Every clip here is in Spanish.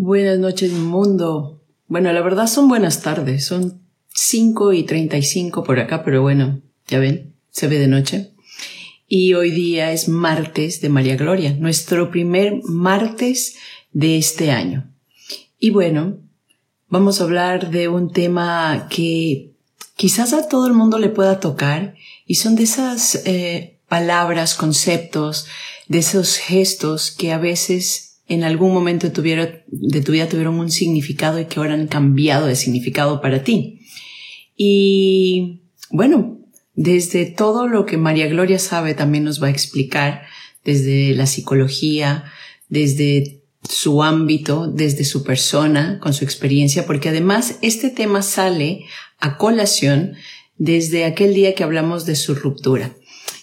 Buenas noches, mundo. Bueno, la verdad son buenas tardes. Son 5 y 35 por acá, pero bueno, ya ven, se ve de noche. Y hoy día es martes de María Gloria, nuestro primer martes de este año. Y bueno, vamos a hablar de un tema que quizás a todo el mundo le pueda tocar y son de esas eh, palabras, conceptos, de esos gestos que a veces en algún momento de tu, vida, de tu vida tuvieron un significado y que ahora han cambiado de significado para ti. Y bueno, desde todo lo que María Gloria sabe también nos va a explicar, desde la psicología, desde su ámbito, desde su persona, con su experiencia, porque además este tema sale a colación desde aquel día que hablamos de su ruptura.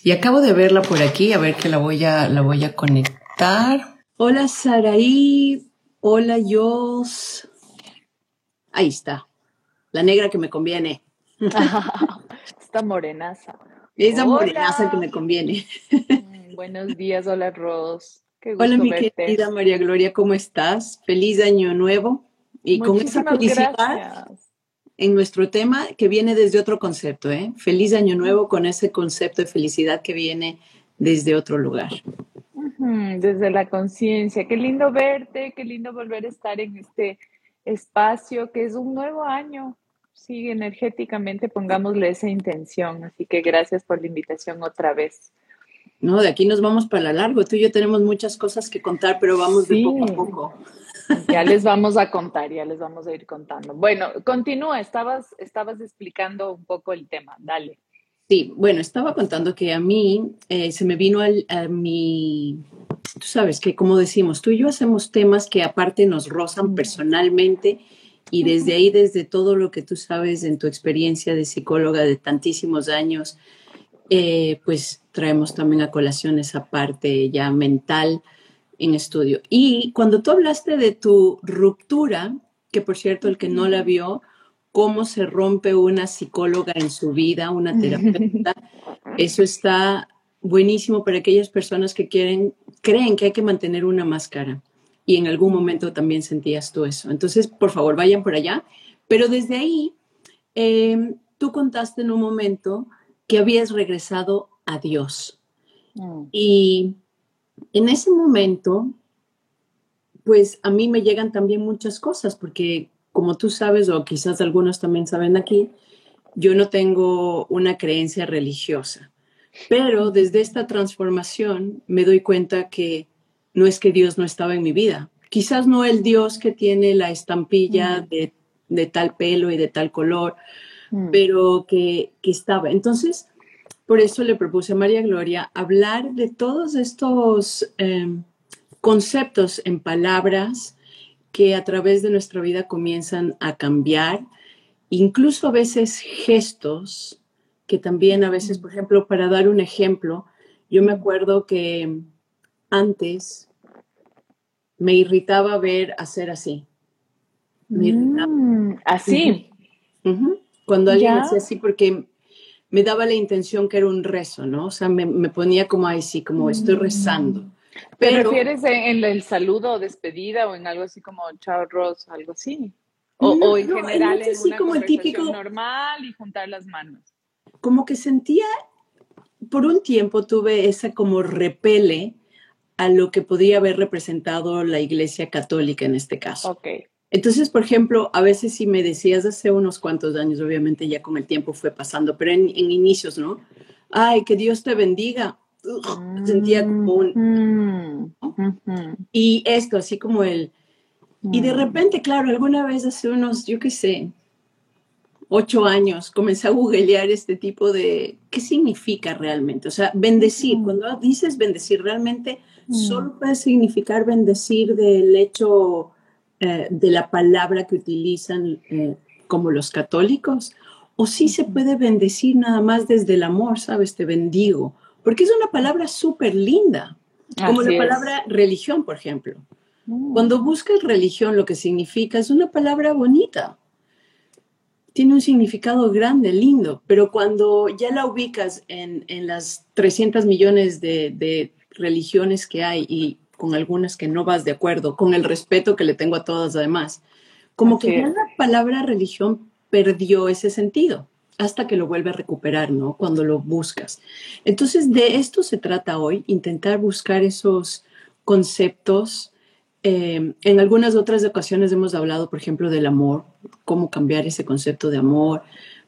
Y acabo de verla por aquí, a ver que la voy a, la voy a conectar. Hola Saraí, hola Jos. Ahí está, la negra que me conviene. Esta morenaza. Esa morenaza que me conviene. Mm, buenos días, hola Ros. hola mi querida María Gloria, ¿cómo estás? Feliz año nuevo. Y con esa felicidad en nuestro tema que viene desde otro concepto, ¿eh? Feliz año nuevo con ese concepto de felicidad que viene desde otro lugar desde la conciencia. Qué lindo verte, qué lindo volver a estar en este espacio que es un nuevo año. Sí, energéticamente pongámosle esa intención. Así que gracias por la invitación otra vez. No, de aquí nos vamos para largo. Tú y yo tenemos muchas cosas que contar, pero vamos de poco a poco. Ya les vamos a contar, ya les vamos a ir contando. Bueno, continúa, estabas, estabas explicando un poco el tema, dale. Sí, bueno, estaba contando que a mí eh, se me vino a mi, tú sabes que como decimos, tú y yo hacemos temas que aparte nos rozan personalmente y desde ahí, desde todo lo que tú sabes en tu experiencia de psicóloga de tantísimos años, eh, pues traemos también a colación esa parte ya mental en estudio. Y cuando tú hablaste de tu ruptura, que por cierto el que no la vio, cómo se rompe una psicóloga en su vida, una terapeuta. Eso está buenísimo para aquellas personas que quieren, creen que hay que mantener una máscara. Y en algún momento también sentías tú eso. Entonces, por favor, vayan por allá. Pero desde ahí, em, tú contaste en un momento que habías regresado a Dios. Mm. Y en ese momento, pues a mí me llegan también muchas cosas, porque como tú sabes, o quizás algunos también saben aquí, yo no tengo una creencia religiosa, pero desde esta transformación me doy cuenta que no es que Dios no estaba en mi vida. Quizás no el Dios que tiene la estampilla mm. de, tal pelo y de tal color, mm. pero que, estaba. Entonces, por eso le propuse a María Gloria hablar de todos estos em, conceptos en palabras que a través de nuestra vida comienzan a cambiar, incluso a veces gestos, que también a veces, por ejemplo, para dar un ejemplo, yo me acuerdo que antes me irritaba ver hacer así. Mm, así. Cuando alguien hacía así, porque me daba la intención que era un rezo, ¿no? O sea, me, ponía como ahí, sí, como estoy rezando. ¿Te refieres en, el saludo o despedida o en algo así como chao Ross, algo así? O, en general en una como conversación normal y juntar las manos. Como que sentía, por un tiempo tuve esa como repele a lo que podría haber representado la Iglesia Católica en este caso. Ok. Entonces, por ejemplo, a veces si me decías hace unos cuantos años, obviamente ya con el tiempo fue pasando, pero en, en inicios, ¿no? Ay, que Dios te bendiga sentía como un... Y esto, así como el... Y de repente, claro, alguna vez hace unos, yo qué sé, ocho años, comencé a googlear este tipo de... ¿Qué significa realmente? O sea, bendecir. Cuando dices bendecir, realmente solo puede significar bendecir del hecho eh, de la palabra que utilizan eh, como los católicos. O sí se puede bendecir nada más desde el amor, ¿sabes? Te bendigo porque es una palabra súper linda, como la palabra religión, por ejemplo. Mm. Cuando buscas religión, lo que significa es una palabra bonita. Tiene un significado grande, lindo, pero cuando ya la ubicas en, las 300 millones de, religiones que hay y con algunas que no vas de acuerdo, con el respeto que le tengo a todas además. Como que la palabra religión perdió ese sentido hasta que lo vuelve a recuperar, ¿no? Cuando lo buscas. Entonces, de esto se trata hoy, intentar buscar esos conceptos. Eh, en algunas otras ocasiones hemos hablado, por ejemplo, del amor, cómo cambiar ese concepto de amor,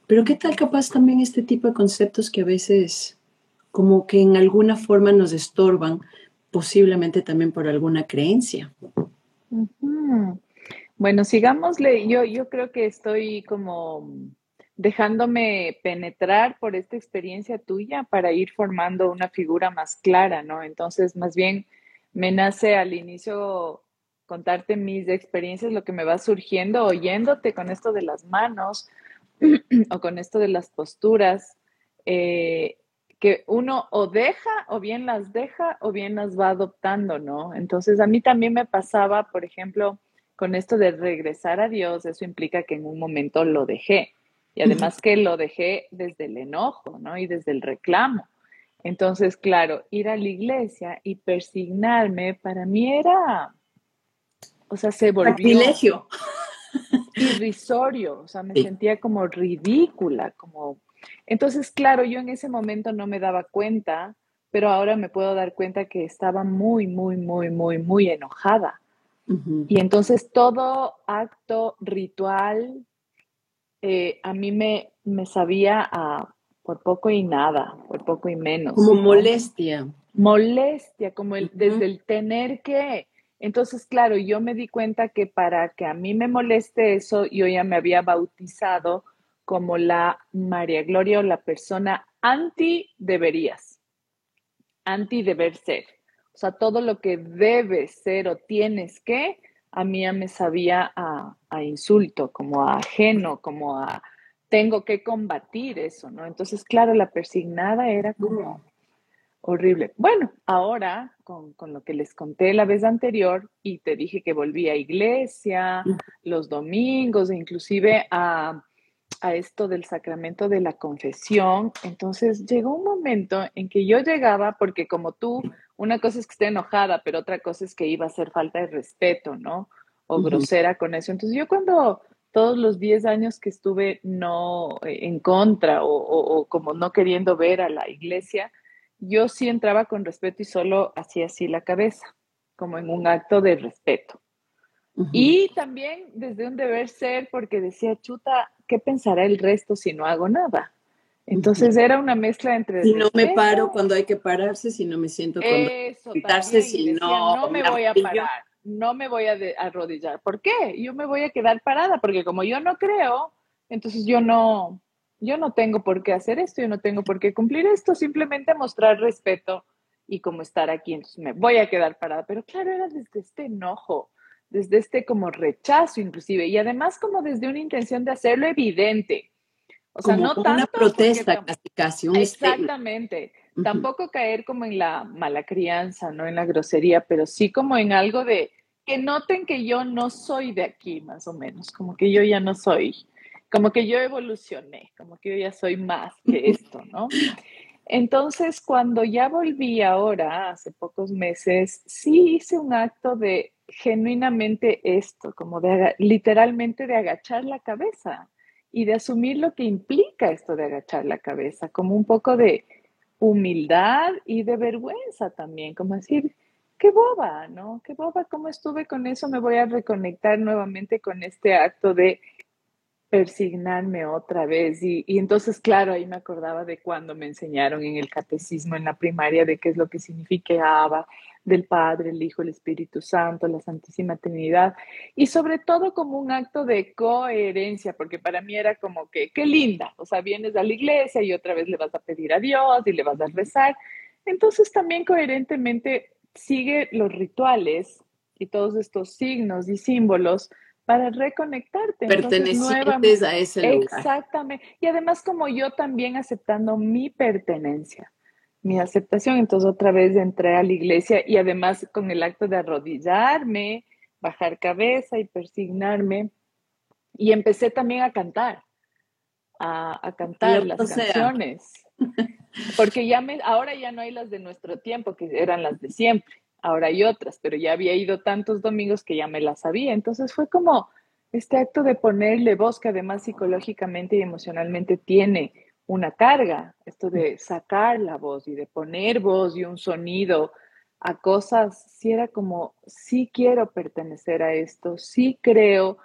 pero ¿qué tal capaz también este tipo de conceptos que a veces como que en alguna forma nos estorban, posiblemente también por alguna creencia? Bueno, sigámosle. Yo, yo creo que estoy como dejándome penetrar por esta experiencia tuya para ir formando una figura más clara, ¿no? Entonces, más bien me nace al inicio contarte mis experiencias, lo que me va surgiendo, oyéndote con esto de las manos o con esto de las posturas, eh, que uno o deja o bien las deja o bien las va adoptando, ¿no? Entonces, a mí también me pasaba, por ejemplo, con esto de regresar a Dios, eso implica que en un momento lo dejé y además que lo dejé desde el enojo, ¿no? Y desde el reclamo. Entonces, claro, ir a la iglesia y persignarme para mí era, o sea, se volvió... Privilegio. Irrisorio, o sea, me sentía como ridícula, como... Entonces, claro, yo en ese momento no me daba cuenta, pero ahora me puedo dar cuenta que estaba muy, muy, muy, muy, muy enojada. Y entonces todo acto ritual eh, a mí me, me sabía a por poco y nada, por poco y menos. Como molestia. Molestia, como el, desde el tener que. Entonces, claro, yo me di cuenta que para que a mí me moleste eso, yo ya me había bautizado como la María Gloria o la persona anti deberías, anti deber ser. O sea, todo lo que debes ser o tienes que, a mí ya me sabía a, insulto, como a ajeno, como a tengo que combatir eso, ¿no? Entonces, claro, la persignada era como horrible. Bueno, ahora con, con, lo que les conté la vez anterior y te dije que volví a iglesia los domingos, e inclusive a, a esto del sacramento de la confesión, entonces llegó un momento en que yo llegaba, porque como tú una cosa es que esté enojada, pero otra cosa es que iba a hacer falta de respeto, ¿no? O grosera con eso. Entonces yo cuando todos los 10 años que estuve no eh, en contra o, como no queriendo ver a la iglesia, yo sí entraba con respeto y solo hacía así la cabeza, como en un acto de respeto. Y también desde un deber ser, porque decía, chuta, ¿qué pensará el resto si no hago nada? Entonces era una mezcla entre... Si no me paro cuando hay que pararse, si no me siento cuando si no... No me voy a parar, no me voy a arrodillar. ¿Por qué? Yo me voy a quedar parada, porque como yo no creo, entonces yo no, yo no tengo por qué hacer esto, yo no tengo por qué cumplir esto, simplemente mostrar respeto y como estar aquí, entonces me voy a quedar parada. Pero claro, era desde este enojo, desde este como rechazo inclusive, y además como desde una intención de hacerlo evidente o sea, no tanto una protesta casi, casi. Un exactamente. Tampoco caer como en la mala crianza, no en la grosería, pero sí como en algo de que noten que yo no soy de aquí, más o menos, como que yo ya no soy, como que yo evolucioné, como que yo ya soy más que esto, ¿no? Entonces, cuando ya volví ahora, hace pocos meses, sí hice un acto de genuinamente esto, como de literalmente de agachar la cabeza y de asumir lo que implica esto de agachar la cabeza, como un poco de humildad y de vergüenza también, como decir, qué boba, ¿no? Qué boba, ¿cómo estuve con eso? Me voy a reconectar nuevamente con este acto de persignarme otra vez. Y, y, entonces, claro, ahí me acordaba de cuando me enseñaron en el catecismo, en la primaria, de qué es lo que significaba del Padre, el Hijo, el Espíritu Santo, la Santísima Trinidad, y sobre todo como un acto de coherencia, porque para mí era como que, qué linda, o sea, vienes a la iglesia y otra vez le vas a pedir a Dios y le vas a rezar, entonces también coherentemente sigue los rituales y todos estos signos y símbolos para reconectarte. Pertenecientes a ese lugar. Exactamente. Y además como yo también aceptando mi pertenencia mi aceptación. Entonces otra vez entré a la iglesia y además con el acto de arrodillarme, bajar cabeza y persignarme. Y empecé también a cantar, a, cantar las canciones. Porque ya me, ahora ya no hay las de nuestro tiempo, que eran las de siempre. ahora hay otras, pero ya había ido tantos domingos que ya me las sabía. Entonces fue como este acto de ponerle voz que además psicológicamente y emocionalmente tiene una carga, esto de sacar la voz y de poner voz y un sonido a cosas, si era como, sí quiero pertenecer a esto, sí creo.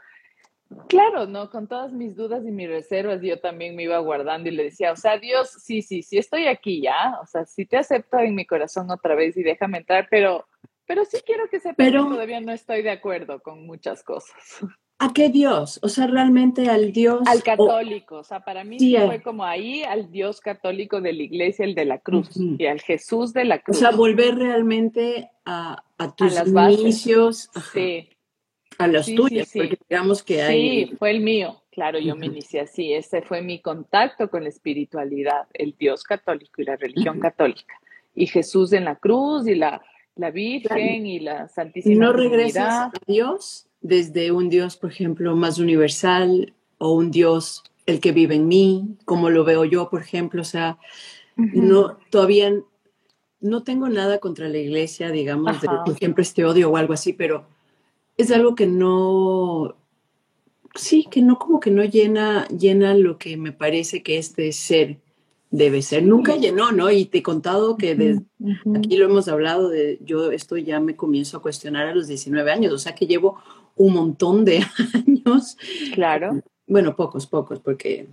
Claro, ¿no? Con todas mis dudas y mis reservas, yo también me iba guardando y le decía, o sea, Dios, sí, sí, sí estoy aquí ya, o sea, sí te acepto en mi corazón otra vez y déjame entrar, pero, pero sí quiero que sepas que todavía no estoy de acuerdo con muchas cosas. ¿A qué Dios? O sea, realmente al Dios. Al católico. O, sea, para mí sí, fue como ahí al Dios católico de la iglesia, el de la cruz, y al Jesús de la cruz. O sea, volver realmente a, tus inicios. Sí. A los tuyos, porque digamos que hay. Sí, fue el mío. Claro, yo me inicié así. Ese fue mi contacto con la espiritualidad, el Dios católico y la religión católica. Y Jesús en la cruz, y la, la Virgen, y la Santísima ¿Y no regresas a Dios? Desde un Dios, por ejemplo, más universal o un Dios el que vive en mí, como lo veo yo, por ejemplo, o sea, no todavía no tengo nada contra la iglesia, digamos, de, por ejemplo, este odio o algo así, pero es algo que no sí, que no como que no llena llena lo que me parece que este ser debe ser. Nunca llenó, ¿no? Y te he contado que aquí lo hemos hablado de yo esto ya me comienzo a cuestionar a los 19 años, o sea que llevo un montón de años. Claro. Bueno, pocos, pocos, porque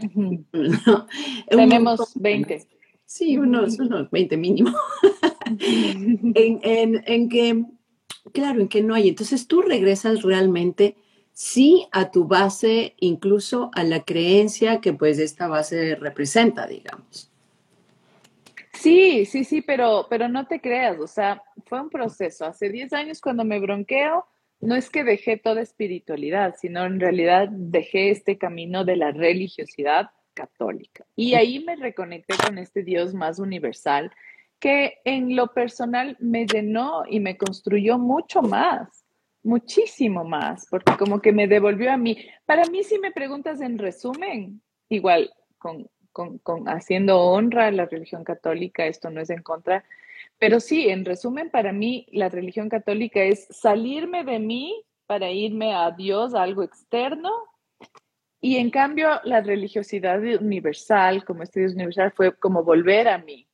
tenemos 20. Sí, unos, unos 20 mínimo. en, en, en, que, claro, en que no hay. Entonces tú regresas realmente, sí, a tu base, incluso a la creencia que pues esta base representa, digamos. Sí, sí, sí, pero, pero no te creas, o sea, fue un proceso. Hace 10 años cuando me bronqueo, no es que dejé toda espiritualidad, sino en realidad dejé este camino de la religiosidad católica. Y ahí me reconecté con este Dios más universal que en lo personal me llenó y me construyó mucho más, muchísimo más, porque como que me devolvió a mí. Para mí, si me preguntas en resumen, igual con, con haciendo honra a la religión católica, esto no es en contra, pero sí, en resumen, para mí la religión católica es salirme de mí para irme a Dios, a algo externo. Y en cambio, la religiosidad universal, como este Dios universal, fue como volver a mí.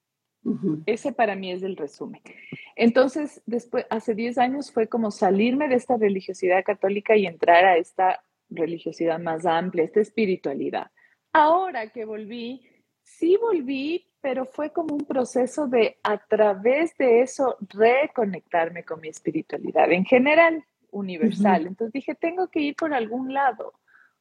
Ese para mí es el resumen. Entonces, después, hace 10 años fue como salirme de esta religiosidad católica y entrar a esta religiosidad más amplia, esta espiritualidad. Ahora que volví, sí volví, pero fue como un proceso de a través de eso reconectarme con mi espiritualidad en general, universal. Entonces dije, tengo que ir por algún lado.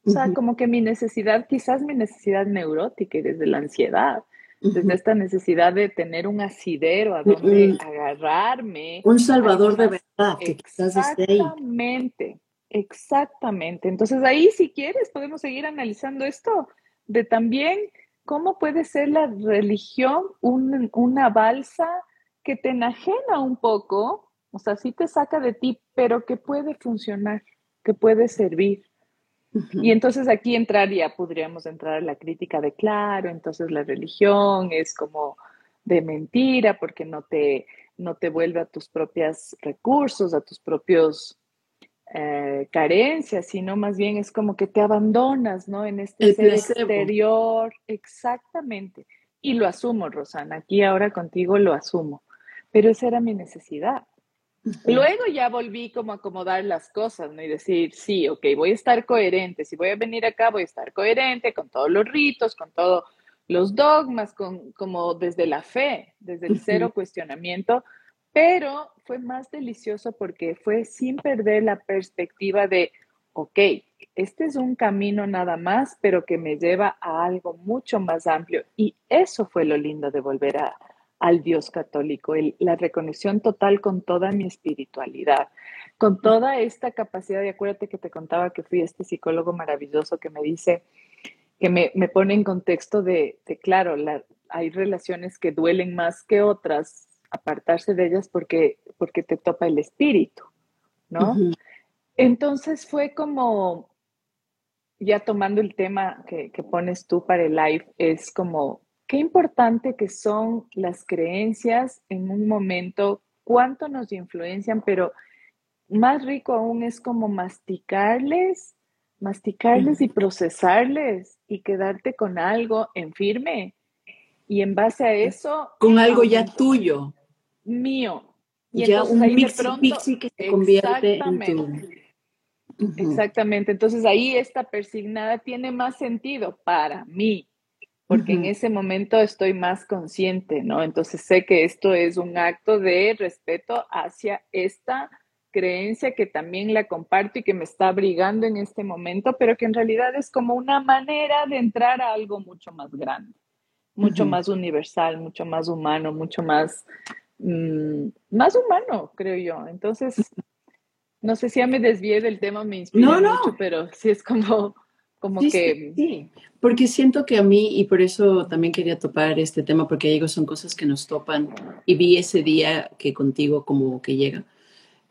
O sea, como que mi necesidad, quizás mi necesidad neurótica y desde la ansiedad, desde esta necesidad de tener un asidero a donde agarrarme. Un salvador de verdad, que quizás esté ahí. Exactamente, exactamente. Entonces ahí, si quieres, podemos seguir analizando esto de también ¿cómo puede ser la religión una balsa que te enajena un poco? O sea, sí te saca de ti, pero que puede funcionar, que puede servir. Y entonces aquí entraría, podríamos entrar a la crítica de, claro, entonces la religión es como de mentira porque no te, no te vuelve a tus propios recursos, a tus propios eh, carencia, sino más bien es como que te abandonas, ¿no? En este ser exterior, exactamente. Y lo asumo, Rosana, aquí ahora contigo lo asumo, pero esa era mi necesidad. Luego ya volví como a acomodar las cosas, ¿no? Y decir, sí, ok, voy a estar coherente, si voy a venir acá, voy a estar coherente con todos los ritos, con todos los dogmas, con, como desde la fe, desde el cero cuestionamiento, pero fue más delicioso porque fue sin perder la perspectiva de, ok, este es un camino nada más, pero que me lleva a algo mucho más amplio. Y eso fue lo lindo de volver a, al Dios católico, la reconexión total con toda mi espiritualidad, con toda esta capacidad, y acuérdate que te contaba que fui este psicólogo maravilloso que me dice, que me, pone en contexto de, claro, hay relaciones que duelen más que otras, apartarse de ellas porque, porque te topa el espíritu, ¿no? Entonces fue como, ya tomando el tema que, que pones tú para el live, es como, qué importante que son las creencias en un momento cuánto nos influencian, pero más rico aún es como masticarles, masticarles y procesarles y quedarte con algo en firme. Y en base a eso... Con algo ya tuyo. Mío. Y ya un mix que se convierte en tu... Exactamente. Entonces ahí esta persignada tiene más sentido para mí, porque en ese momento estoy más consciente, ¿no? Entonces sé que esto es un acto de respeto hacia esta creencia que también la comparto y que me está abrigando en este momento, pero que en realidad es como una manera de entrar a algo mucho más grande, mucho más universal, mucho más humano, mucho más, mm, más humano, creo yo. Entonces, no sé si ya me desvié del tema, me inspira mucho, pero sí es como, como que... Sí, porque siento que a mí, y por eso también quería topar este tema, porque digo, son cosas que nos topan, y vi ese día que contigo como que llega.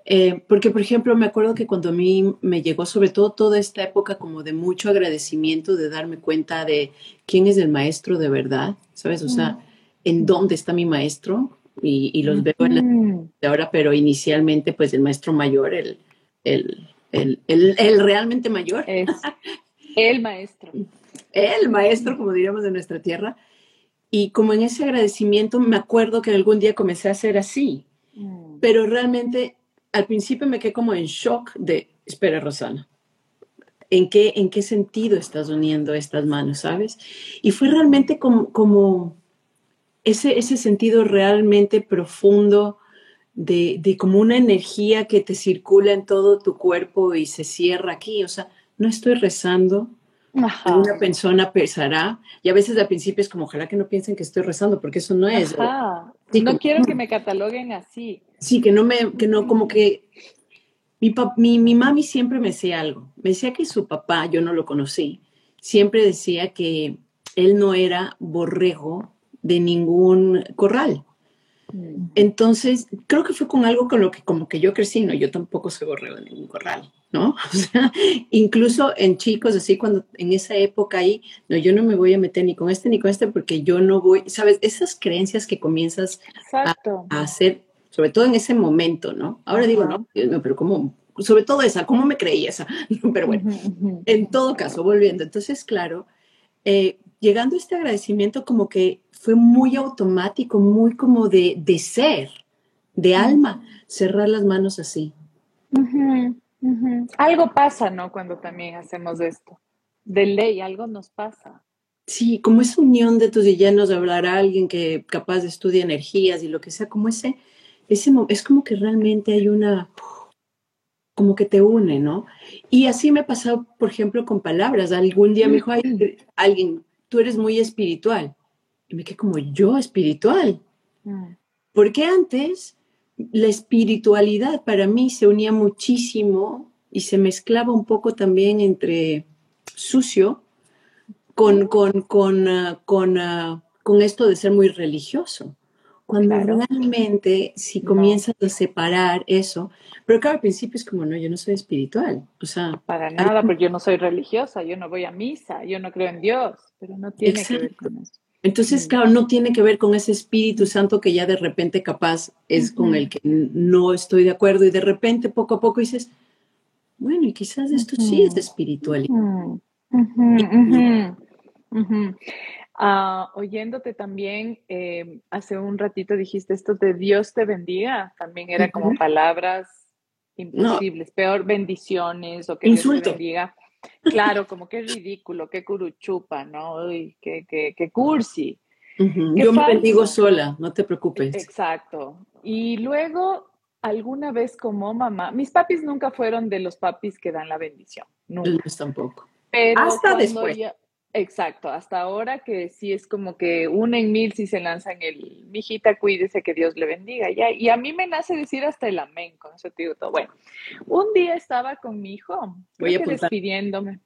Eh, porque, por ejemplo, me acuerdo que cuando a mí me llegó, sobre todo toda esta época como de mucho agradecimiento, de darme cuenta de quién es el maestro de verdad, ¿sabes? O sea, en dónde está mi maestro, y, los veo en de ahora, pero inicialmente, pues el maestro mayor, el, el, el, el, realmente mayor. Es el maestro. El maestro, como diríamos de nuestra tierra. Y como en ese agradecimiento, me acuerdo que algún día comencé a hacer así, mm. pero realmente al principio me quedé como en shock de, espera, Rosana, ¿en qué, en qué sentido estás uniendo estas manos, sabes? Y fue realmente como, como ese, ese sentido realmente profundo de, de como una energía que te circula en todo tu cuerpo y se cierra aquí. O sea, no estoy rezando, una persona pensará, y a veces al principio es como, ojalá que no piensen que estoy rezando, porque eso no es. no quiero que me cataloguen así. Sí, que no me, que no, como que mi, mi, mi mami siempre me decía algo. Me decía que su papá, yo no lo conocí, siempre decía que él no era borrego de ningún corral. Mm. Entonces, creo que fue con algo con lo que como que yo crecí, no, yo tampoco soy borrego de ningún corral, ¿no? O sea, incluso en chicos, así cuando en esa época ahí, no, yo no me voy a meter ni con este ni con este porque yo no voy, sabes, esas creencias que comienzas a, hacer, sobre todo en ese momento, ¿no? Ahora digo, no, pero ¿cómo? Sobre todo esa, ¿cómo me creí esa? Pero bueno, en todo caso, volviendo, entonces, claro, eh, llegando a este agradecimiento como que fue muy automático, muy como de, de ser, de alma, cerrar las manos así. Algo pasa, ¿no? Cuando también hacemos esto. De ley, algo nos pasa. Sí, como esa unión de tus llenos de hablar a alguien que capaz de estudiar energías y lo que sea, como ese, ese, es como que realmente hay una, como que te une, ¿no? Y así me ha pasado, por ejemplo, con palabras. Algún día me dijo alguien, tú eres muy espiritual. Y me quedé como, yo espiritual. Mm. Porque antes la espiritualidad para mí se unía muchísimo y se mezclaba un poco también entre sucio con, con, con, ah, con, ah, con esto de ser muy religioso. Cuando realmente, si comienzas a separar eso, pero claro, al principio es como, no, yo no soy espiritual, o sea... Para nada, porque yo no soy religiosa, yo no voy a misa, yo no creo en Dios, pero no tiene que ver con eso. Entonces, claro, no tiene que ver con ese Espíritu Santo que ya de repente capaz es con el que no estoy de acuerdo y de repente poco a poco dices, bueno, y quizás esto sí es de espiritualidad. Ah, oyéndote también, eh, hace un ratito dijiste esto de Dios te bendiga, también era como palabras imposibles, peor bendiciones o que Dios te bendiga. Claro, como que ridículo, qué curuchupa, ¿no? Uy, qué, qué, cursi. Yo me bendigo sola, no te preocupes. Exacto. Y luego, alguna vez como mamá, mis papis nunca fueron de los papis que dan la bendición. Nunca. tampoco. Pero Hasta después. Exacto, hasta ahora que sí es como que una en mil si se lanzan el, mijita, cuídese, que Dios le bendiga, ya. Y a mí me nace decir hasta el amén, con eso te digo todo. Bueno, un día estaba con mi hijo, Voy despidiéndome,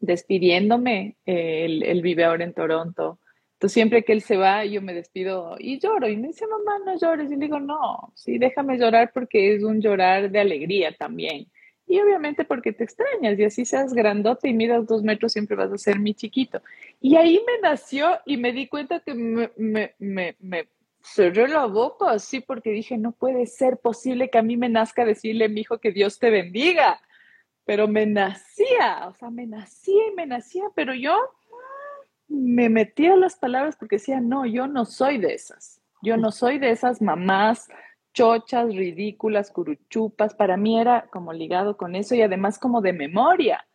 despidiéndome, él, él vive ahora en Toronto. Entonces siempre que él se va, yo me despido y lloro. Y me dice, mamá, no llores. Y le digo, no, sí, déjame llorar porque es un llorar de alegría también y obviamente porque te extrañas y así seas grandote y miras dos metros siempre vas a ser mi chiquito. Y ahí me nació y me di cuenta que me, me, me, cerré la boca así porque dije, no puede ser posible que a mí me nazca decirle mi hijo que Dios te bendiga. Pero me nacía, o sea, me nacía y me nacía, pero yo me metía las palabras porque decía, no, yo no soy de esas. Yo no soy de esas mamás chochas, ridículas, curuchupas. Para mí era como ligado con eso y además como de memoria.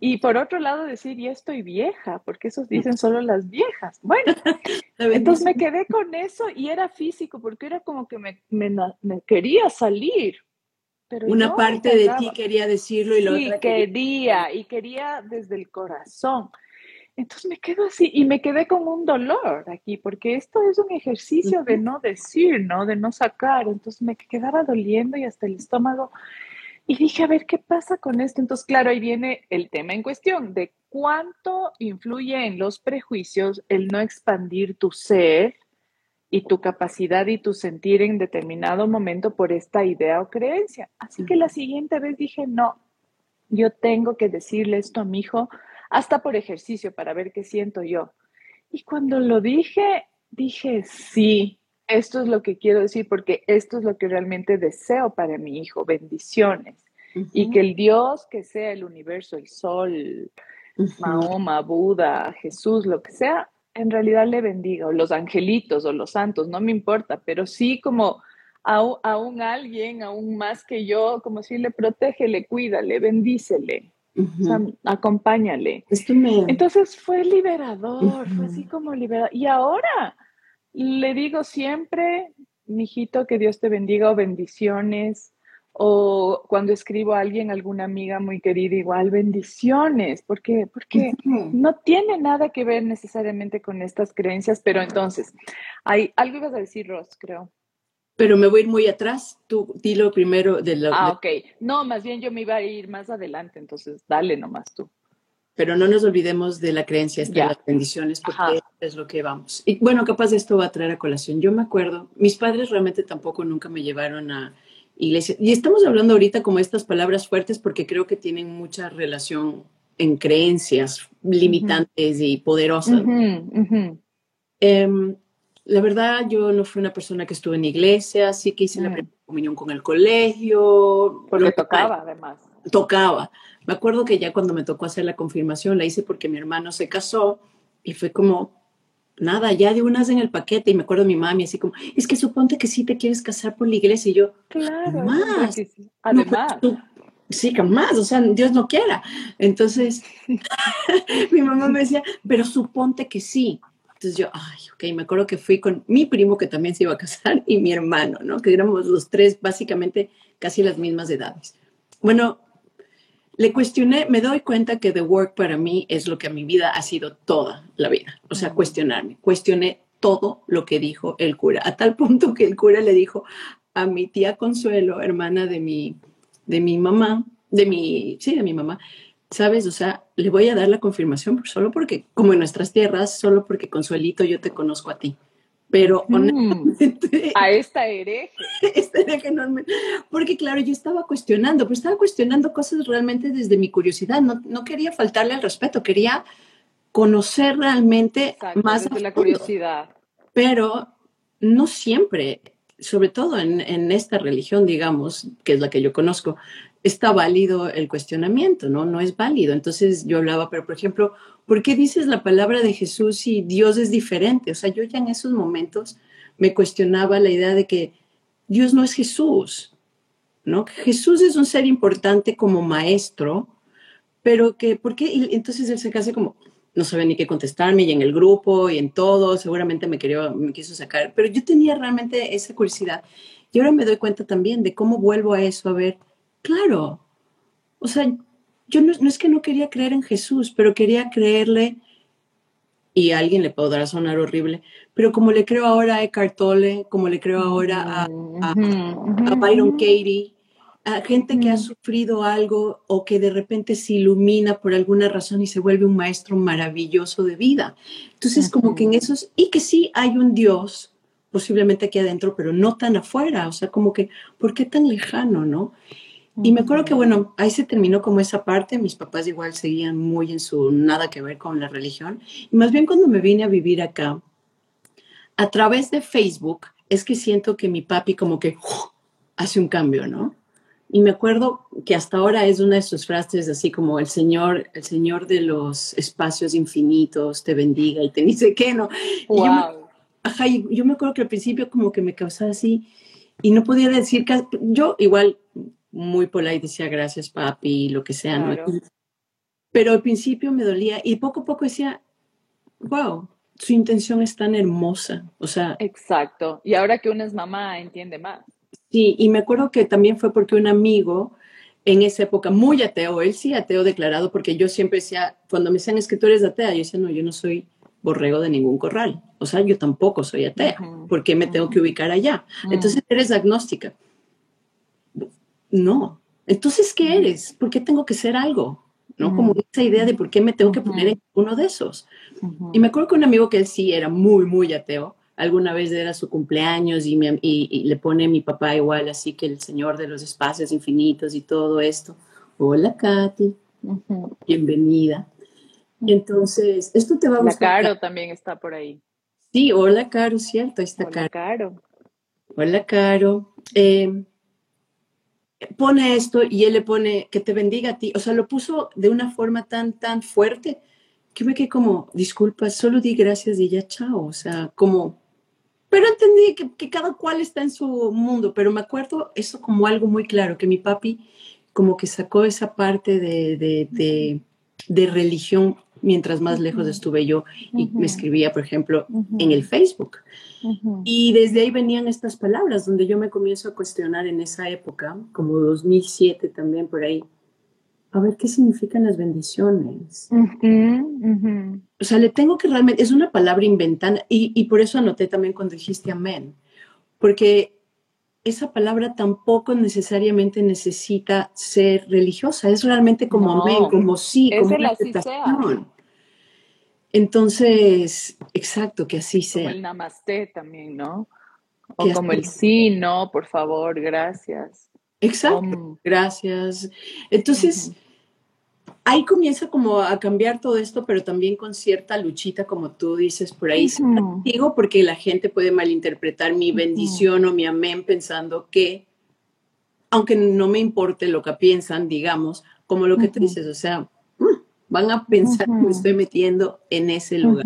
Y por otro lado decir, ya estoy vieja, porque esos dicen solo las viejas. Bueno, entonces me quedé con eso y era físico, porque era como que me, quería salir. Pero Una parte de ti quería decirlo y lo sí, quería, y quería desde el corazón. Entonces me quedo así y me quedé con un dolor aquí, porque esto es un ejercicio de no decir, ¿no? De no sacar. Entonces me quedaba doliendo y hasta el estómago. Y dije, a ver, ¿qué pasa con esto? Entonces, claro, ahí viene el tema en cuestión de cuánto influye en los prejuicios el no expandir tu ser y tu capacidad y tu sentir en determinado momento por esta idea o creencia. Así que la siguiente vez dije, no, yo tengo que decirle esto a mi hijo hasta por ejercicio para ver qué siento yo. Y cuando lo dije, dije, sí, esto es lo que quiero decir porque esto es lo que realmente deseo para mi hijo, bendiciones. Y que el Dios que sea el universo, el sol, Mahoma, Buda, Jesús, lo que sea, en realidad le bendiga, o los angelitos o los santos, no me importa, pero sí como a, a un alguien, aún más que yo, como si le protege, le cuida, le bendícele, acompáñale. Entonces fue liberador, fue así como liberador. Y ahora le digo siempre, mijito, que Dios te bendiga o bendiciones. O cuando escribo a alguien, alguna amiga muy querida, igual bendiciones, porque, porque no tiene nada que ver necesariamente con estas creencias, pero entonces, hay, algo ibas a decir, Ross, creo. Pero me voy a ir muy atrás, tú dilo primero de la... Ah, ok. No, más bien yo me iba a ir más adelante, entonces dale nomás tú pero no nos olvidemos de la creencia de las bendiciones porque es lo que vamos. Y bueno, capaz esto va a traer a colación. Yo me acuerdo, mis padres realmente tampoco nunca me llevaron a iglesia. Y estamos hablando ahorita como estas palabras fuertes porque creo que tienen mucha relación en creencias limitantes y poderosas. Em, la verdad, yo no fui una persona que estuvo en iglesia, sí que hice la mm. primera comunión con el colegio. Porque tocaba, además. Tocaba. Me acuerdo que ya cuando me tocó hacer la confirmación, la hice porque mi hermano se casó y fue como, nada, ya de unas en el paquete. Y me acuerdo mi mami así como, es que suponte que sí te quieres casar por la iglesia. Y yo, claro, más. Además. sí, más, o sea, Dios no quiera. Entonces, mi mamá me decía, pero suponte que sí. Entonces yo, ay, ok, me acuerdo que fui con mi primo que también se iba a casar y mi hermano, ¿no? Que éramos los tres básicamente casi las mismas edades. Bueno, le cuestioné, me doy cuenta que The Work para mí es lo que a mi vida ha sido toda la vida, o sea, cuestionarme. Cuestioné todo lo que dijo el cura, a tal punto que el cura le dijo a mi tía Consuelo, hermana de mi, de mi mamá, de mi, sí, de mi mamá, sabes, o sea, le voy a dar la confirmación solo porque, como en nuestras tierras, solo porque Consuelito yo te conozco a ti pero mm. a esta hereje. Esta hereje enorme. Porque claro, yo estaba cuestionando, pero estaba cuestionando cosas realmente desde mi curiosidad, no, no quería faltarle al respeto, quería conocer realmente más de la curiosidad. Pero no siempre, sobre todo en, en, esta religión, digamos, que es la que yo conozco, está válido el cuestionamiento, ¿no? No es válido. Entonces yo hablaba, pero por ejemplo, ¿por qué dices la palabra de Jesús si Dios es diferente? O sea, yo ya en esos momentos me cuestionaba la idea de que Dios no es Jesús, ¿no? Jesús es un ser importante como maestro, pero que, ¿por qué? Y entonces él se casi como, no sabía ni qué contestarme y en el grupo y en todo, seguramente me, quería, me quiso sacar, pero yo tenía realmente esa curiosidad. Y ahora me doy cuenta también de cómo vuelvo a eso, a ver, Claro. O sea, yo no, es que no quería creer en Jesús, pero quería creerle, y a alguien le podrá sonar horrible, pero como le creo ahora a Eckhart Tolle, como le creo ahora a, Byron Katie, a gente que ha sufrido algo o que de repente se ilumina por alguna razón y se vuelve un maestro maravilloso de vida. Entonces, como que en esos, y que sí hay un Dios, posiblemente aquí adentro, pero no tan afuera, o sea, como que, ¿por qué tan lejano, no? Y me acuerdo que, bueno, ahí se terminó como esa parte, mis papás igual seguían muy en su nada que ver con la religión. Y más bien cuando me vine a vivir acá, a través de Facebook es que siento que mi papi como que hace un cambio, ¿no? Y me acuerdo que hasta ahora es una de sus frases así como el Señor, el Señor de los espacios infinitos te bendiga y te dice que no. Wow. Yo me, ajá, yo me acuerdo que al principio como que me causaba así y no podía decir que yo igual muy polite decía gracias papi, lo que sea, claro. ¿no? Pero al principio me dolía y poco a poco decía, wow, su intención es tan hermosa, o sea. Exacto. Y ahora que uno es mamá, entiende más. Sí, y me acuerdo que también fue porque un amigo en esa época, muy ateo, él sí ateo declarado, porque yo siempre decía, cuando me decían es que tú eres atea, yo decía, no, yo no soy borrego de ningún corral, o sea, yo tampoco soy atea, uh -huh. ¿por qué me uh -huh. tengo que ubicar allá? Uh -huh. Entonces, ¿eres agnóstica? No. Entonces, ¿qué eres? ¿Por qué tengo que ser algo? ¿No? Como esa idea de por qué me tengo que poner en uno de esos. Y me acuerdo que un amigo que él sí era muy, muy ateo, alguna vez era su cumpleaños y, me, y, y, le pone a mi papá igual, así que el Señor de los espacios infinitos y todo esto. Hola, Katy. Uh -huh. Bienvenida. Entonces, esto te va a gustar. La Caro también está por ahí. Sí, hola, Caro, cierto, ahí está hola, Caro. Caro. Hola, Caro. Eh, pone esto y él le pone que te bendiga a ti. O sea, lo puso de una forma tan, tan fuerte que me quedé como, disculpa, solo di gracias y ya chao. O sea, como, pero entendí que, que, cada cual está en su mundo, pero me acuerdo eso como algo muy claro, que mi papi como que sacó esa parte de, de, de, de religión mientras más lejos estuve yo y uh -huh. me escribía, por ejemplo, uh -huh. en el Facebook. Uh -huh. Y desde ahí venían estas palabras, donde yo me comienzo a cuestionar en esa época, como 2007 también por ahí, a ver qué significan las bendiciones. O sea, le tengo que realmente, es una palabra inventada y, y por eso anoté también cuando dijiste amén, porque esa palabra tampoco necesariamente necesita ser religiosa, es realmente como no, amén, como sí, es como una aceptación. Entonces, exacto, que así como sea. el namaste también, ¿no? O como el sí, no, por favor, gracias. Exacto, gracias. Entonces, uh -huh. ahí comienza como a cambiar todo esto, pero también con cierta luchita, como tú dices por ahí. Uh -huh. Digo porque la gente puede malinterpretar mi bendición uh -huh. o mi amén pensando que, aunque no me importe lo que piensan, digamos, como lo que tú dices, o sea, van a pensar que me estoy metiendo en ese lugar.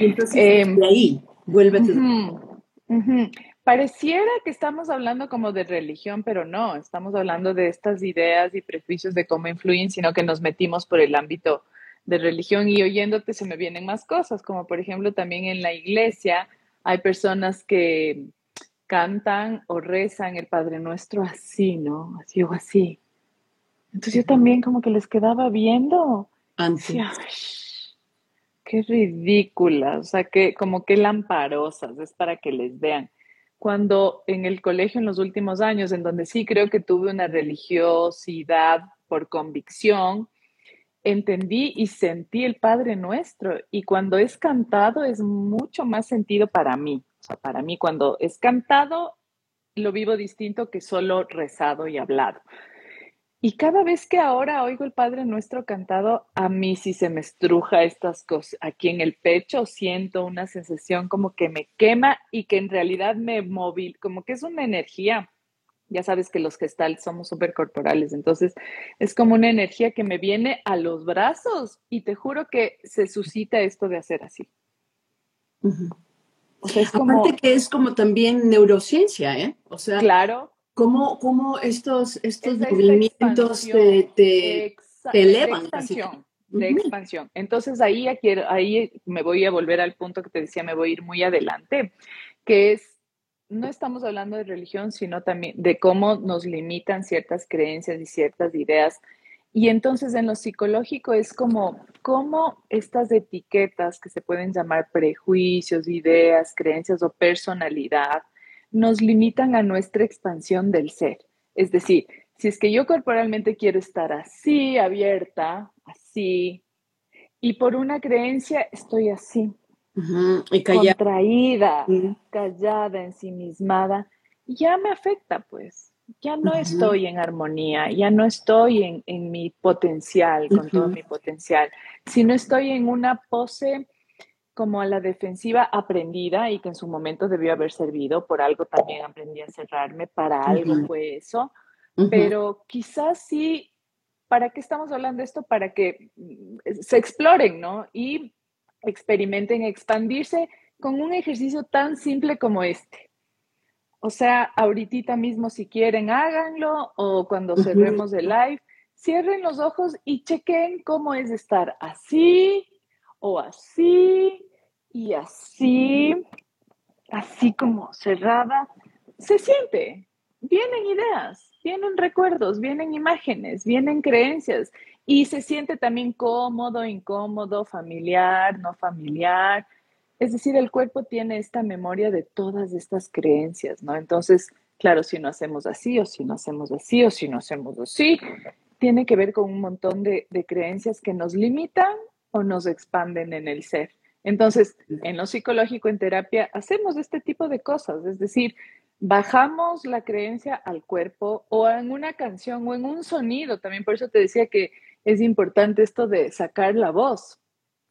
Entonces, eh, de ahí, vuelve a Pareciera que estamos hablando como de religión, pero no, estamos hablando de estas ideas y prejuicios de cómo influyen, sino que nos metimos por el ámbito de religión y oyéndote se me vienen más cosas, como por ejemplo también en la iglesia hay personas que cantan o rezan el Padre Nuestro así, ¿no? Así o así. Entonces yo también como que les quedaba viendo. Antes. Qué ridículas, o sea, que como que lamparosas, es para que les vean. Cuando en el colegio en los últimos años, en donde sí creo que tuve una religiosidad por convicción, entendí y sentí el Padre Nuestro. Y cuando es cantado es mucho más sentido para mí. O sea, para mí cuando es cantado lo vivo distinto que solo rezado y hablado. Y cada vez que ahora oigo el Padre Nuestro cantado, a mí sí se me estruja estas cosas. Aquí en el pecho siento una sensación como que me quema y que en realidad me móvil, como que es una energía. Ya sabes que los gestalt somos súper corporales, entonces es como una energía que me viene a los brazos y te juro que se suscita esto de hacer así. Uh -huh. o sea, es como, Aparte que es como también neurociencia, ¿eh? O sea, claro, cómo, cómo estos, estos movimientos te, te, te, elevan. De expansión, de expansión. Entonces ahí, ahí me voy a volver al punto que te decía, me voy a ir muy adelante, que es, no estamos hablando de religión, sino también de cómo nos limitan ciertas creencias y ciertas ideas. Y entonces en lo psicológico es como cómo estas etiquetas que se pueden llamar prejuicios, ideas, creencias o personalidad, nos limitan a nuestra expansión del ser. Es decir, si es que yo corporalmente quiero estar así, abierta, así, y por una creencia estoy así, uh -huh. y callada. contraída, uh -huh. callada, ensimismada, ya me afecta, pues. Ya no uh -huh. estoy en armonía, ya no estoy en, en mi potencial, con todo mi potencial, sino estoy en una pose como a la defensiva aprendida y que en su momento debió haber servido, por algo también aprendí a cerrarme, para algo fue eso, pero quizás sí, ¿para qué estamos hablando de esto? Para que mm, se exploren, ¿no? Y experimenten expandirse con un ejercicio tan simple como este. O sea, ahorita mismo si quieren háganlo o cuando cerremos el live, cierren los ojos y chequen cómo es estar así o así y así, así como cerrada, se siente. Vienen ideas, vienen recuerdos, vienen imágenes, vienen creencias y se siente también cómodo, incómodo, familiar, no familiar. Es decir, el cuerpo tiene esta memoria de todas estas creencias, ¿no? Entonces, claro, si no hacemos así o si no hacemos así o si no hacemos así, tiene que ver con un montón de, de creencias que nos limitan o nos expanden en el ser. Entonces, en lo psicológico, en terapia, hacemos este tipo de cosas, es decir, bajamos la creencia al cuerpo o en una canción o en un sonido. También por eso te decía que es importante esto de sacar la voz.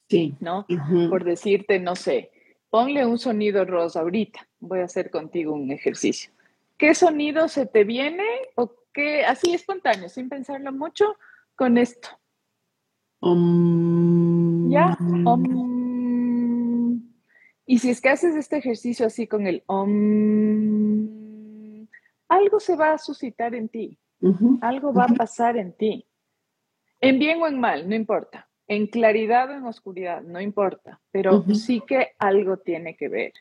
Sí. ¿No? Por decirte, no sé, ponle un sonido rosa ahorita. Voy a hacer contigo un ejercicio. ¿Qué sonido se te viene o qué, así espontáneo, sin pensarlo mucho, con esto? ¿Ya? Y si es que haces este ejercicio así con el om, algo se va a suscitar en ti, algo va a pasar en ti. En bien o en mal, no importa. En claridad o en oscuridad, no importa. Pero sí que algo tiene que ver.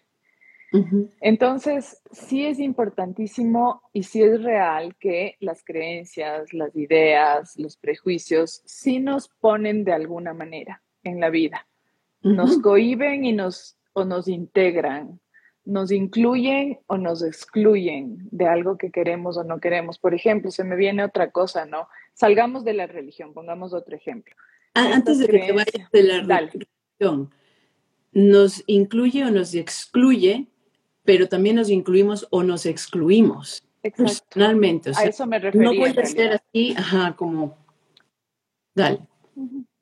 Entonces, sí es importantísimo y sí es real que las creencias, las ideas, los prejuicios, sí nos ponen de alguna manera en la vida. Nos cohiben y nos o nos integran, nos incluyen o nos excluyen de algo que queremos o no queremos. Por ejemplo, se me viene otra cosa, ¿no? Salgamos de la religión, pongamos otro ejemplo. Antes de que te vayas de la religión, nos incluye o nos excluye, pero también nos incluimos o nos excluimos. Personalmente. a eso me refería. No voy a ser así, ajá, como, dale.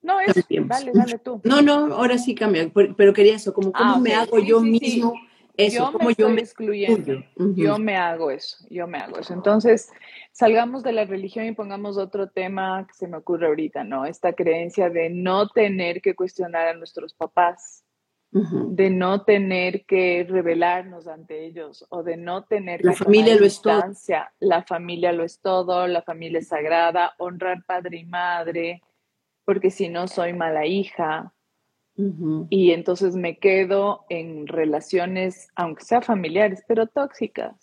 No, es, dale, dale tú. No, no, ahora sí cambia, pero quería eso, como cómo ah, me hago yo mismo eso, yo me yo me excluyendo, yo me hago eso, yo me hago eso. Entonces, salgamos de la religión y pongamos otro tema que se me ocurre ahorita, ¿no? Esta creencia de no tener que cuestionar a nuestros papás, de no tener que revelarnos ante ellos o de no tener la familia lo es todo. La familia lo es todo, la familia es sagrada, honrar padre y madre, porque si no soy mala hija. Y entonces me quedo en relaciones, aunque sean familiares, pero tóxicas.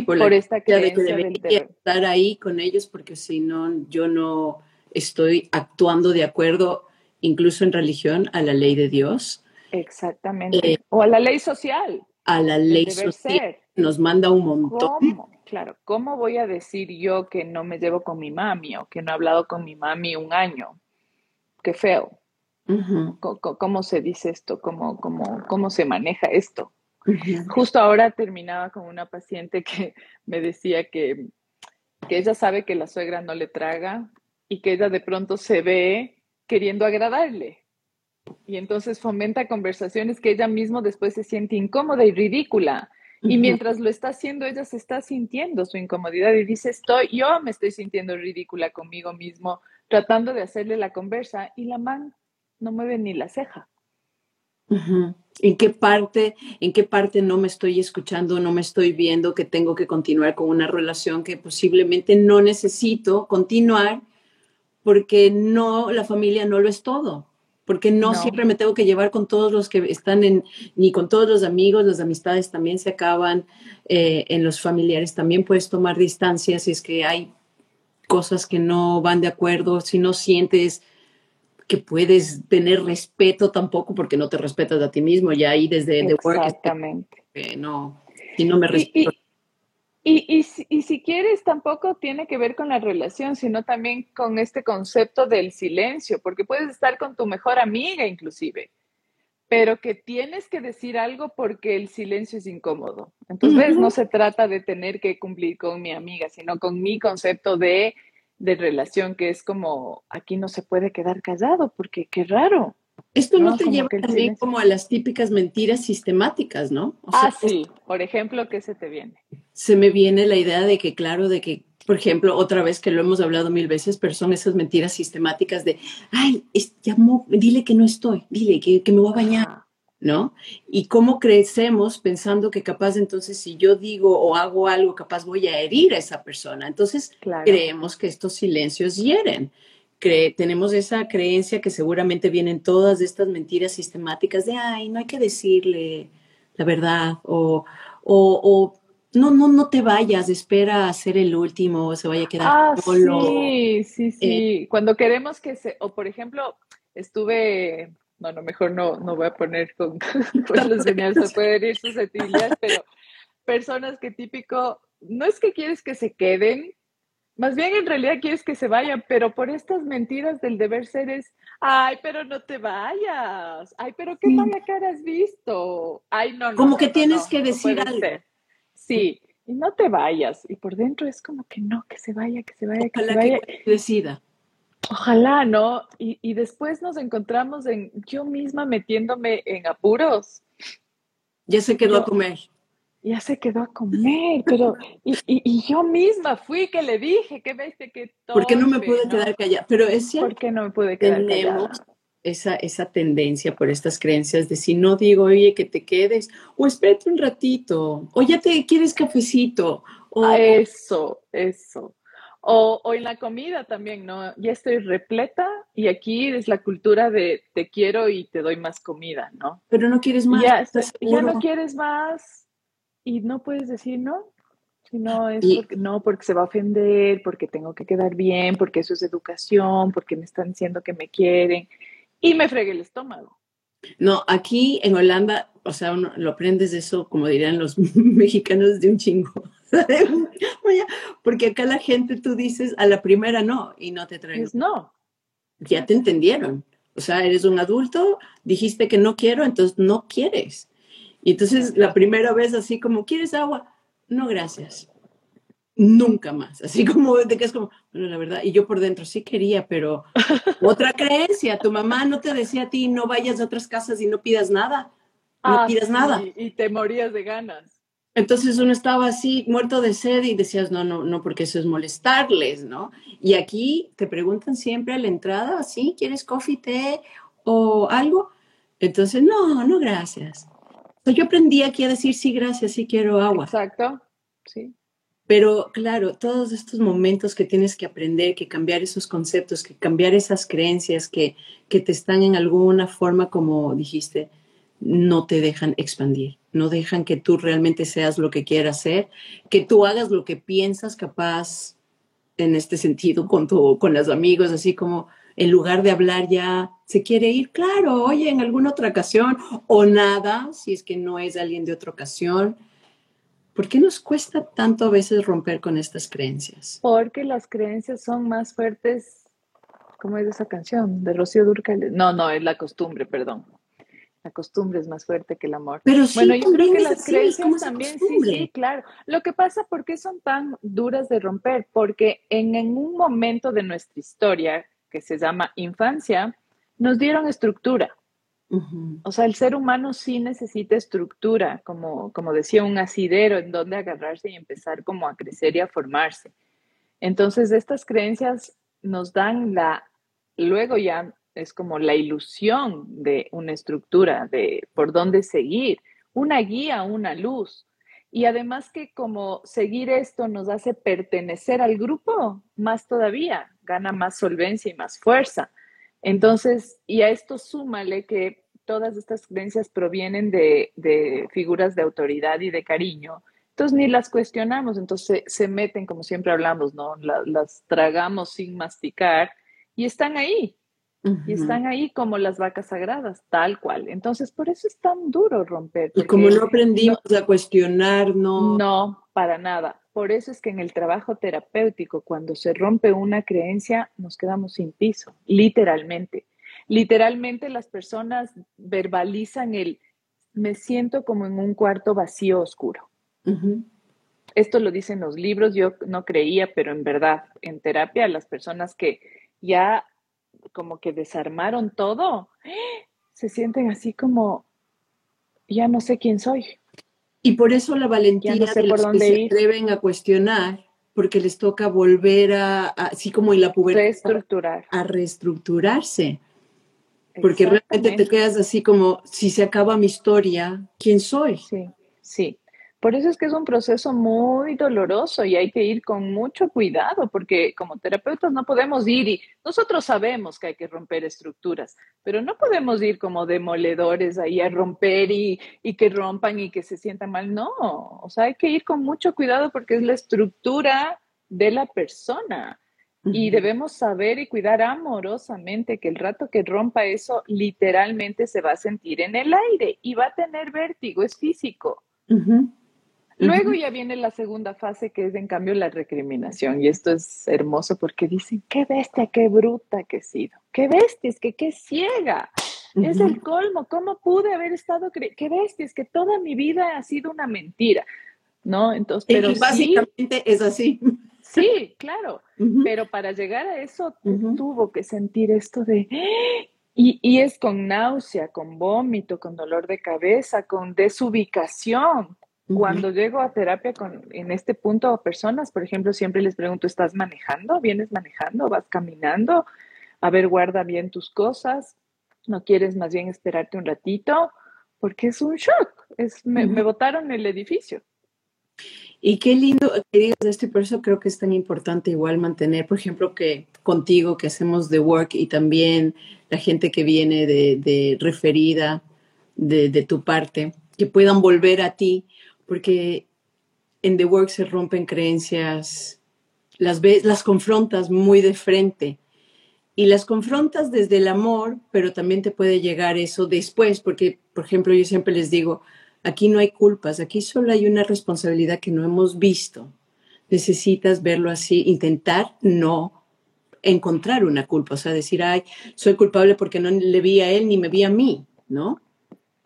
por, esta creencia de estar ahí con ellos porque si no, yo no estoy actuando de acuerdo, incluso en religión, a la ley de Dios. Exactamente. Eh, o a la ley social. A la ley social. Nos manda un montón. Claro, ¿cómo voy a decir yo que no me llevo con mi mami o que no he hablado con mi mami un año? Qué feo. ¿Cómo, se dice esto? ¿Cómo, cómo, cómo se maneja esto? Justo ahora terminaba con una paciente que me decía que, que ella sabe que la suegra no le traga y que ella de pronto se ve queriendo agradarle. Y entonces fomenta conversaciones que ella misma después se siente incómoda y ridícula. Y mientras lo está haciendo, ella se está sintiendo su incomodidad y dice, estoy, yo me estoy sintiendo ridícula conmigo mismo, tratando de hacerle la conversa y la man no mueve ni la ceja. ¿En qué parte, en qué parte no me estoy escuchando, no me estoy viendo que tengo que continuar con una relación que posiblemente no necesito continuar porque no, la familia no lo es todo? porque no, siempre me tengo que llevar con todos los que están en, ni con todos los amigos, las amistades también se acaban, eh, en los familiares también puedes tomar distancia si es que hay cosas que no van de acuerdo, si no sientes que puedes tener respeto tampoco porque no te respetas a ti mismo, ya ahí desde Exactamente. no, si no me respeto. Y, y, y, si quieres, tampoco tiene que ver con la relación, sino también con este concepto del silencio, porque puedes estar con tu mejor amiga inclusive, pero que tienes que decir algo porque el silencio es incómodo. Entonces, no se trata de tener que cumplir con mi amiga, sino con mi concepto de, de relación, que es como, aquí no se puede quedar callado, porque qué raro. Esto no, te lleva también como a las típicas mentiras sistemáticas, ¿no? ah, sí. Por ejemplo, ¿qué se te viene? Se me viene la idea de que, claro, de que, por ejemplo, otra vez que lo hemos hablado mil veces, pero son esas mentiras sistemáticas de, ay, llamó, dile que no estoy, dile que, que me voy a bañar, ¿no? Y cómo crecemos pensando que capaz entonces si yo digo o hago algo, capaz voy a herir a esa persona. Entonces creemos que estos silencios hieren tenemos esa creencia que seguramente vienen todas estas mentiras sistemáticas de, ay, no hay que decirle la verdad o, o, no, no, no te vayas, espera a ser el último, se vaya a quedar ah, solo. Sí, sí, sí. Eh, Cuando queremos que se, o por ejemplo, estuve, bueno, mejor no, no voy a poner con, con los señales, se pueden ir susceptibilidades, pero personas que típico, no es que quieres que se queden, más bien en realidad quieres que se vayan, pero por estas mentiras del deber ser es, ay, pero no te vayas, ay, pero qué mala cara has visto, ay, no, no. Como que tienes que decir algo. Sí, y no te vayas, y por dentro es como que no, que se vaya, que se vaya, que se vaya. Que decida. Ojalá, ¿no? Y, y después nos encontramos en yo misma metiéndome en apuros. Ya se quedó a comer ya se quedó a comer, pero y, y, yo misma fui que le dije que ves que todo. ¿Por qué no me pude quedar callada? Pero es cierto. ¿Por qué no me pude quedar tenemos Esa, esa tendencia por estas creencias de si no digo, oye, que te quedes, o espérate un ratito, o ya te quieres cafecito. O, ah, eso, eso. O, o, en la comida también, ¿no? Ya estoy repleta y aquí es la cultura de te quiero y te doy más comida, ¿no? Pero no quieres más. Ya, ya no quieres más y no puedes decir no. Si no es porque, no, porque se va a ofender, porque tengo que quedar bien, porque eso es educación, porque me están diciendo que me quieren. Y me fregué el estómago. No, aquí en Holanda, o sea, lo aprendes de eso, como dirían los mexicanos, de un chingo. porque acá la gente tú dices a la primera no y no te traen. no. Ya te entendieron. O sea, eres un adulto, dijiste que no quiero, entonces no quieres. Y entonces la primera vez así como, ¿quieres agua? No, gracias. Nunca más. Así como de que es como, bueno, la verdad, y yo por dentro sí quería, pero otra creencia, tu mamá no te decía a ti, no vayas a otras casas y no pidas nada. No ah, pidas nada. Y te morías de ganas. Entonces uno estaba así, muerto de sed y decías, no, no, no, porque eso es molestarles, ¿no? Y aquí te preguntan siempre a la entrada, ¿sí? ¿Quieres coffee, té o algo? Entonces, no, no, gracias yo aprendí aquí a decir sí, gracias, sí quiero agua. Exacto, sí. Pero claro, todos estos momentos que tienes que aprender, que cambiar esos conceptos, que cambiar esas creencias que, que te están en alguna forma, como dijiste, no te dejan expandir, no dejan que tú realmente seas lo que quieras ser, que tú hagas lo que piensas capaz en este sentido con, tu, con los amigos, así como, en lugar de hablar ya, se quiere ir, claro, oye, en alguna otra ocasión o nada, si es que no es alguien de otra ocasión. ¿Por qué nos cuesta tanto a veces romper con estas creencias? Porque las creencias son más fuertes, ¿cómo es esa canción? De Rocío Durcal. No, no, es la costumbre, perdón. La costumbre es más fuerte que el amor. Pero sí, bueno, yo creo que las creencias también, sí, sí, claro. Lo que pasa, ¿por qué son tan duras de romper? Porque en, en un momento de nuestra historia, que se llama infancia, nos dieron estructura. O sea, el ser humano sí necesita estructura, como, como decía, un asidero en donde agarrarse y empezar como a crecer y a formarse. Entonces, estas creencias nos dan la, luego ya es como la ilusión de una estructura, de por dónde seguir, una guía, una luz. Y además que como seguir esto nos hace pertenecer al grupo, más todavía, gana más solvencia y más fuerza. Entonces, y a esto súmale que todas estas creencias provienen de, figuras de autoridad y de cariño. Entonces ni las cuestionamos, entonces se, meten, como siempre hablamos, ¿no? las tragamos sin masticar y están ahí. Y están ahí como las vacas sagradas, tal cual. Entonces, por eso es tan duro romper. Y como no aprendimos a cuestionar, no. No, para nada. Por eso es que en el trabajo terapéutico, cuando se rompe una creencia, nos quedamos sin piso, literalmente. Literalmente las personas verbalizan el me siento como en un cuarto vacío oscuro. Esto lo dicen los libros, yo no creía, pero en verdad, en terapia, las personas que ya como que desarmaron todo, se sienten así como, ya no sé quién soy. Y por eso la valentía de los que se atreven a cuestionar, porque les toca volver a, así como en la pubertad, reestructurar. a reestructurarse. Porque realmente te quedas así como, si se acaba mi historia, ¿quién soy? Sí, sí. Por eso es que es un proceso muy doloroso y hay que ir con mucho cuidado, porque como terapeutas no podemos ir y nosotros sabemos que hay que romper estructuras, pero no podemos ir como demoledores ahí a romper y, y que rompan y que se sientan mal. No, o sea, hay que ir con mucho cuidado porque es la estructura de la persona. Y debemos saber y cuidar amorosamente que el rato que rompa eso, literalmente se va a sentir en el aire y va a tener vértigo, es físico. Luego ya viene la segunda fase que es en cambio la recriminación y esto es hermoso porque dicen, qué bestia, qué bruta que he sido, qué bestia, es que qué ciega, es el colmo, ¿cómo pude haber estado, qué bestia, es que toda mi vida ha sido una mentira, ¿no? Entonces, pero básicamente es así. Sí, claro, pero para llegar a eso tuvo que sentir esto de, y, y, es con náusea, con vómito, con dolor de cabeza, con desubicación, cuando llego a terapia con, en este punto a personas, por ejemplo, siempre les pregunto, ¿estás manejando? ¿Vienes manejando? ¿Vas caminando? A ver, guarda bien tus cosas. ¿No quieres más bien esperarte un ratito? Porque es un shock. Es, me, me botaron el edificio. Y qué lindo que digas esto, y por eso creo que es tan importante igual mantener, por ejemplo, que contigo, que hacemos The Work y también la gente que viene de, de referida de, de tu parte, que puedan volver a ti, porque en The Work se rompen creencias, las ves, las confrontas muy de frente y las confrontas desde el amor, pero también te puede llegar eso después, porque, por ejemplo, yo siempre les digo, aquí no hay culpas, aquí solo hay una responsabilidad que no hemos visto. Necesitas verlo así, intentar no encontrar una culpa, o sea, decir, ay, soy culpable porque no le vi a él ni me vi a mí, ¿no?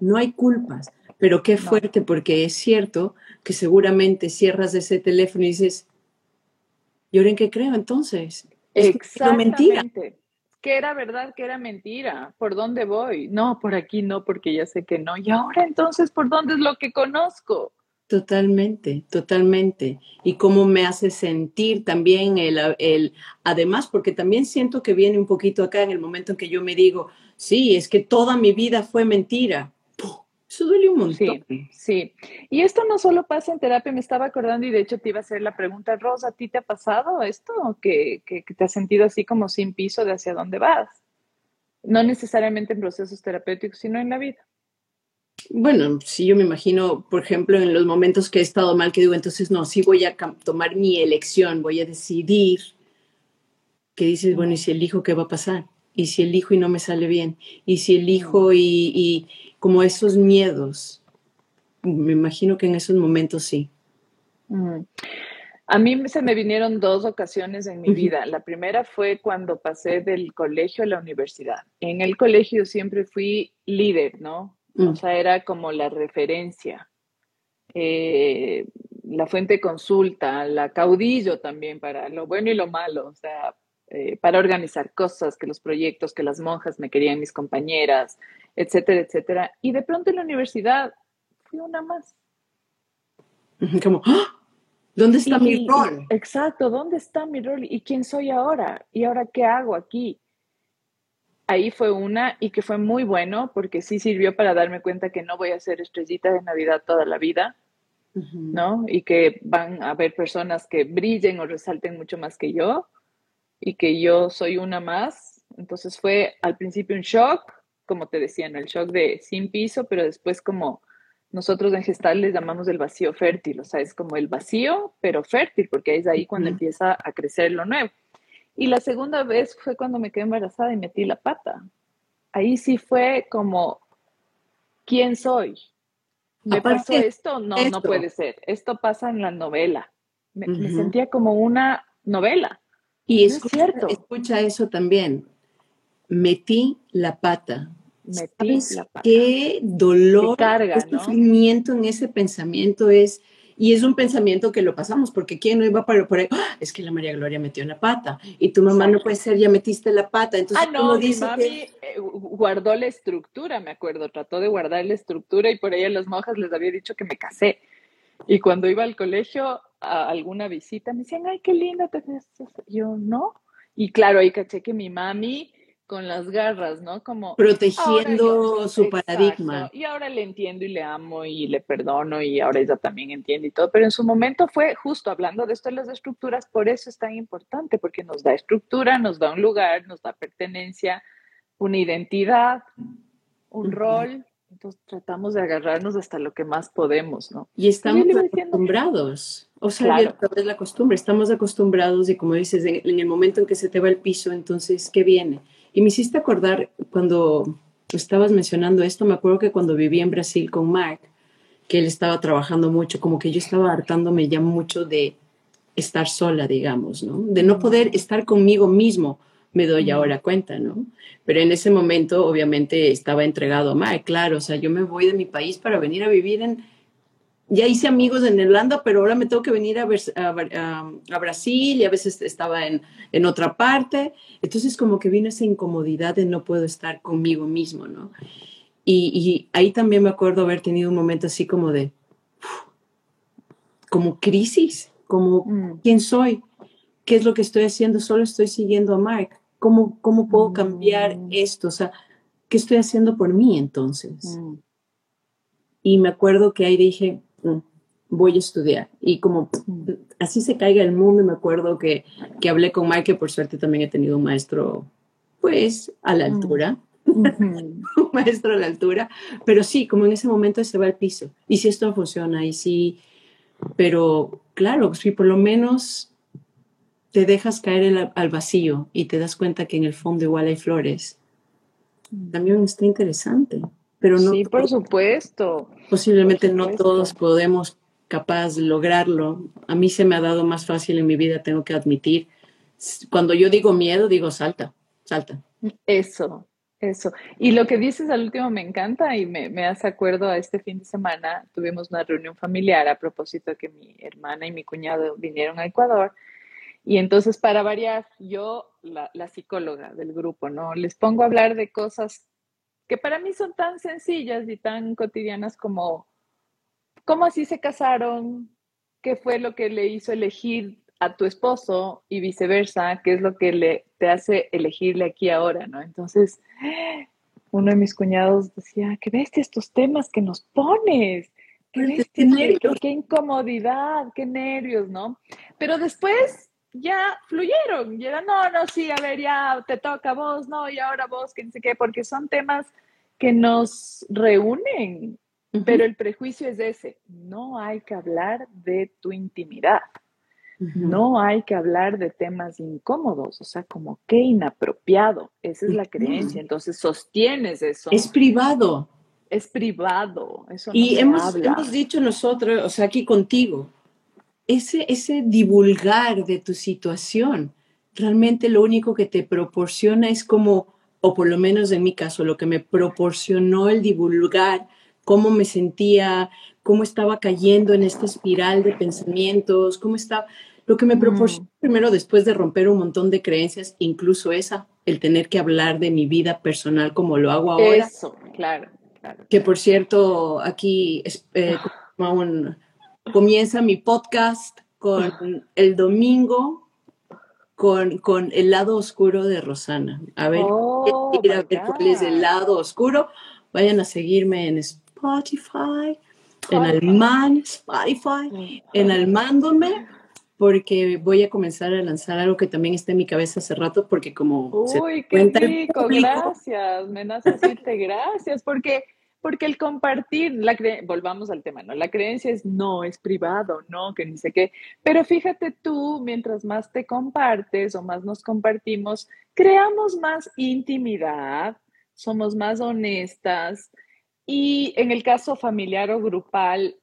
No hay culpas. Pero qué fuerte, porque es cierto que seguramente cierras ese teléfono y dices, ¿y ahora en qué creo entonces? Es Exactamente. mentira. ¿Qué era verdad? ¿Qué era mentira? ¿Por dónde voy? No, por aquí no, porque ya sé que no. Y ahora entonces, ¿por dónde es lo que conozco? Totalmente, totalmente. Y cómo me hace sentir también el, el, además, porque también siento que viene un poquito acá en el momento en que yo me digo, sí, es que toda mi vida fue mentira. Eso duele un montón. Sí, sí. Y esto no solo pasa en terapia, me estaba acordando y de hecho te iba a hacer la pregunta, Rosa, ¿a ti te ha pasado esto? Que, que, te has sentido así como sin piso de hacia dónde vas. No necesariamente en procesos terapéuticos, sino en la vida. Bueno, sí, yo me imagino, por ejemplo, en los momentos que he estado mal, que digo, entonces no, sí voy a tomar mi elección, voy a decidir. Que dices, bueno, ¿y si elijo qué va a pasar? ¿Y si elijo y no me sale bien? ¿Y si elijo y, y como esos miedos. Me imagino que en esos momentos sí. Mm. A mí se me vinieron dos ocasiones en mi vida. La primera fue cuando pasé del colegio a la universidad. En el colegio siempre fui líder, ¿no? O mm. sea, era como la referencia, eh, la fuente de consulta, la caudillo también para lo bueno y lo malo, o sea, eh, para organizar cosas, que los proyectos, que las monjas me querían mis compañeras, etcétera, etcétera. Y de pronto en la universidad fui una más. Como, ¡Ah! ¿dónde está mi rol? Exacto, ¿dónde está mi rol? ¿Y quién soy ahora? ¿Y ahora qué hago aquí? Ahí fue una y que fue muy bueno porque sí sirvió para darme cuenta que no voy a ser estrellita de Navidad toda la vida, ¿no? Y que van a haber personas que brillen o resalten mucho más que yo y que yo soy una más. Entonces fue al principio un shock, como te decía, en el shock de sin piso, pero después como nosotros en gestal les llamamos el vacío fértil, o sea, es como el vacío, pero fértil, porque es ahí cuando empieza a crecer lo nuevo. Y la segunda vez fue cuando me quedé embarazada y metí la pata. Ahí sí fue como, ¿quién soy? ¿Me pasó esto? No, no puede ser. Esto pasa en la novela. Me, sentía como una novela. Y es cierto. escucha eso también metí la pata. Metí la pata. Qué dolor, qué sufrimiento en ese pensamiento es, Y es un pensamiento que lo pasamos, porque ¿quién no iba para por ahí? ¡Ah! Es que la María Gloria metió la pata y tu mamá no puede ser, ya metiste la pata. Entonces, ah, no, mi mami eh, guardó la estructura, me acuerdo, trató de guardar la estructura y por ahí a las monjas les había dicho que me casé. Y cuando iba al colegio a alguna visita, me decían, ay, qué linda te Yo, no. Y claro, ahí caché que mi mami con las garras, ¿no? Como protegiendo su paradigma. Y ahora le entiendo y le amo y le perdono y ahora ella también entiende y todo, pero en su momento fue justo hablando de esto de las estructuras, por eso es tan importante, porque nos da estructura, nos da un lugar, nos da pertenencia, una identidad, un rol. Entonces tratamos de agarrarnos hasta lo que más podemos, ¿no? Y estamos acostumbrados. O sea, claro. es la costumbre, estamos acostumbrados y como dices, en, en el momento en que se te va el piso, entonces, ¿qué viene? Y me hiciste acordar cuando estabas mencionando esto, me acuerdo que cuando viví en Brasil con Mark, que él estaba trabajando mucho, como que yo estaba hartándome ya mucho de estar sola, digamos, ¿no? De no poder estar conmigo mismo, me doy ahora cuenta, ¿no? Pero en ese momento, obviamente, estaba entregado a Mark, claro, o sea, yo me voy de mi país para venir a vivir en, ya hice amigos en Irlanda, pero ahora me tengo que venir a, a, Brasil y a veces estaba en, en, otra parte. Entonces como que vino esa incomodidad de no puedo estar conmigo mismo, ¿no? Y, y ahí también me acuerdo haber tenido un momento así como de, como crisis, como, mm. ¿quién soy? ¿Qué es lo que estoy haciendo? Solo estoy siguiendo a Mark. ¿Cómo, cómo puedo cambiar mm. esto? O sea, ¿qué estoy haciendo por mí entonces? Mm. Y me acuerdo que ahí dije, voy a estudiar. Y como así se caiga el mundo, me acuerdo que, que hablé con Mike, que por suerte también he tenido un maestro, pues, a la altura. un maestro a la altura, pero sí, como en ese momento se va al piso. Y si esto funciona, y sí, pero claro, si por lo menos te dejas caer al vacío y te das cuenta que en el fondo igual hay flores, también está interesante pero no. Sí, por supuesto. Posiblemente no todos podemos capaz lograrlo. A mí se me ha dado más fácil en mi vida, tengo que admitir. Cuando yo digo miedo, digo salta, salta. Eso, eso. Y lo que dices al último me encanta y me, me hace acuerdo a este fin de semana. Tuvimos una reunión familiar a propósito de que mi hermana y mi cuñado vinieron a Ecuador. Y entonces, para variar, yo, la, la psicóloga del grupo, ¿no? Les pongo a hablar de cosas que para mí son tan sencillas y tan cotidianas como cómo así se casaron, qué fue lo que le hizo elegir a tu esposo y viceversa, qué es lo que le, te hace elegirle aquí ahora, ¿no? Entonces, uno de mis cuñados decía, qué bestia estos temas que nos pones, qué, qué, qué incomodidad, qué nervios, ¿no? Pero después ya fluyeron, ya no, no, sí, a ver, ya te toca vos, no, y ahora vos, que no sé qué, porque son temas que nos reúnen, pero el prejuicio es ese, no hay que hablar de tu intimidad, no hay que hablar de temas incómodos, o sea, como qué inapropiado, esa es la creencia, entonces sostienes eso. Es privado. Es privado, eso no Y hemos, hemos dicho nosotros, o sea, aquí contigo, ese, ese divulgar de tu situación, realmente lo único que te proporciona es como, o por lo menos en mi caso, lo que me proporcionó el divulgar, cómo me sentía, cómo estaba cayendo en esta espiral de pensamientos, cómo estaba, lo que me proporcionó primero después de romper un montón de creencias, incluso esa, el tener que hablar de mi vida personal como lo hago ahora. Eso, claro, claro. Que por cierto, aquí eh, un, comienza mi podcast con el domingo con, con el lado oscuro de Rosana. A ver, oh, cuál es el lado oscuro. Vayan a seguirme en Spotify, en Alman, Spotify, en Almándome, porque voy a comenzar a lanzar algo que también está en mi cabeza hace rato, porque como... Uy, qué rico, gracias, me nace decirte gracias, porque porque el compartir, la volvamos al tema, ¿no? La creencia es no, es privado, no, que ni sé qué. Pero fíjate tú, mientras más te compartes o más nos compartimos, creamos más intimidad, somos más honestas y en el caso familiar o grupal,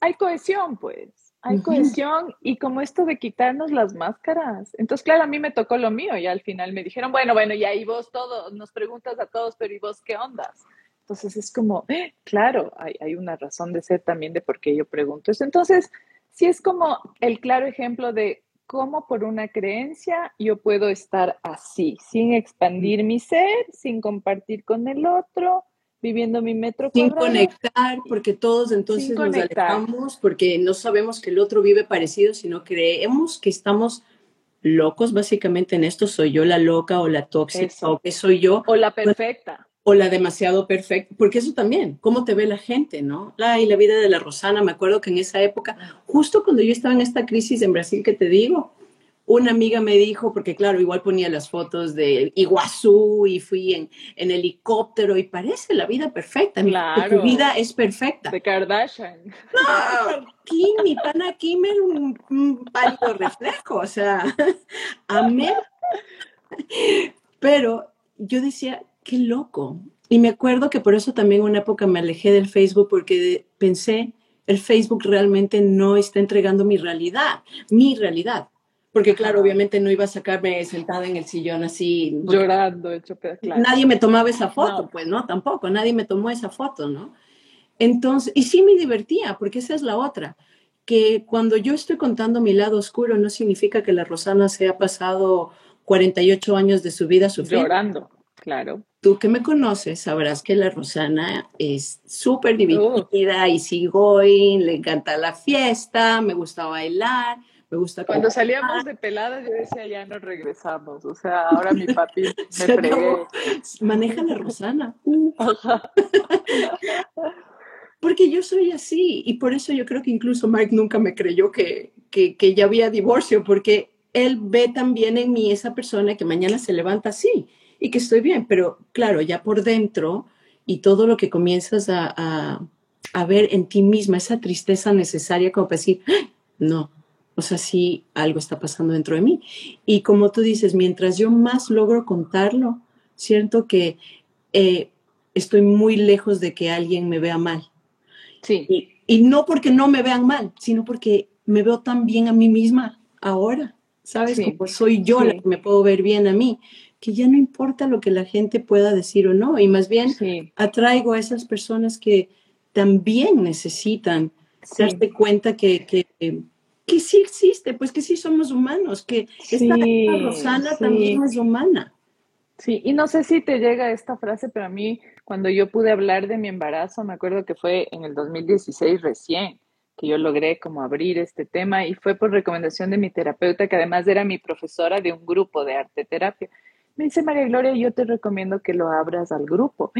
hay cohesión, pues. Hay cohesión y como esto de quitarnos las máscaras. Entonces, claro, a mí me tocó lo mío y al final me dijeron, bueno, bueno, y ahí vos todos, nos preguntas a todos, pero ¿y vos qué ondas? Entonces es como, ¡eh! claro, hay, hay, una razón de ser también de por qué yo pregunto eso. Entonces, sí es como el claro ejemplo de cómo por una creencia yo puedo estar así, sin expandir mi ser, sin compartir con el otro, viviendo mi metro Sin conectar, porque todos entonces nos alejamos, porque no sabemos que el otro vive parecido, sino creemos que estamos locos básicamente en esto. Soy yo la loca o la tóxica o que soy yo. O la perfecta o la demasiado perfecta, porque eso también, cómo te ve la gente, ¿no? La, y la vida de la Rosana, me acuerdo que en esa época, justo cuando yo estaba en esta crisis en Brasil que te digo, una amiga me dijo, porque claro, igual ponía las fotos de Iguazú y fui en, en helicóptero y parece la vida perfecta, claro. tu vida es perfecta. De Kardashian. No, aquí mi pana Kimmer un, un pálido reflejo, o sea, amé. Pero yo decía, qué loco. Y me acuerdo que por eso también una época me alejé del Facebook porque pensé, el Facebook realmente no está entregando mi realidad, mi realidad. Porque claro, obviamente no iba a sacarme sentada en el sillón así. Llorando, hecho claro. Nadie me tomaba esa foto, pues no, tampoco, nadie me tomó esa foto, ¿no? Entonces, y sí me divertía, porque esa es la otra, que cuando yo estoy contando mi lado oscuro no significa que la Rosana se ha pasado 48 años de su vida sufriendo. Llorando, claro tú que me conoces sabrás que la Rosana es súper divertida y sigo y le encanta la fiesta, me gusta bailar, me gusta... Cuando salíamos de pelada yo decía, ya no regresamos, o sea, ahora mi papi me fregué. Maneja la Rosana. Porque yo soy así y por eso yo creo que incluso Mike nunca me creyó que, que, que ya había divorcio, porque él ve también en mí esa persona que mañana se levanta así y que estoy bien, pero claro, ya por dentro y todo lo que comienzas a, a, ver en ti misma, esa tristeza necesaria como para decir, no, o sea, sí, algo está pasando dentro de mí. Y como tú dices, mientras yo más logro contarlo, siento que eh, estoy muy lejos de que alguien me vea mal. Sí. Y, y, no porque no me vean mal, sino porque me veo tan bien a mí misma ahora, ¿sabes? Como soy yo la que me puedo ver bien a mí que ya no importa lo que la gente pueda decir o no, y más bien atraigo a esas personas que también necesitan darse cuenta que, que, que, sí existe, pues que sí somos humanos, que esta Rosana también es humana. Sí, y no sé si te llega esta frase, pero a mí cuando yo pude hablar de mi embarazo, me acuerdo que fue en el 2016 recién que yo logré como abrir este tema y fue por recomendación de mi terapeuta, que además era mi profesora de un grupo de arte terapia. Me dice María Gloria, yo te recomiendo que lo abras al grupo.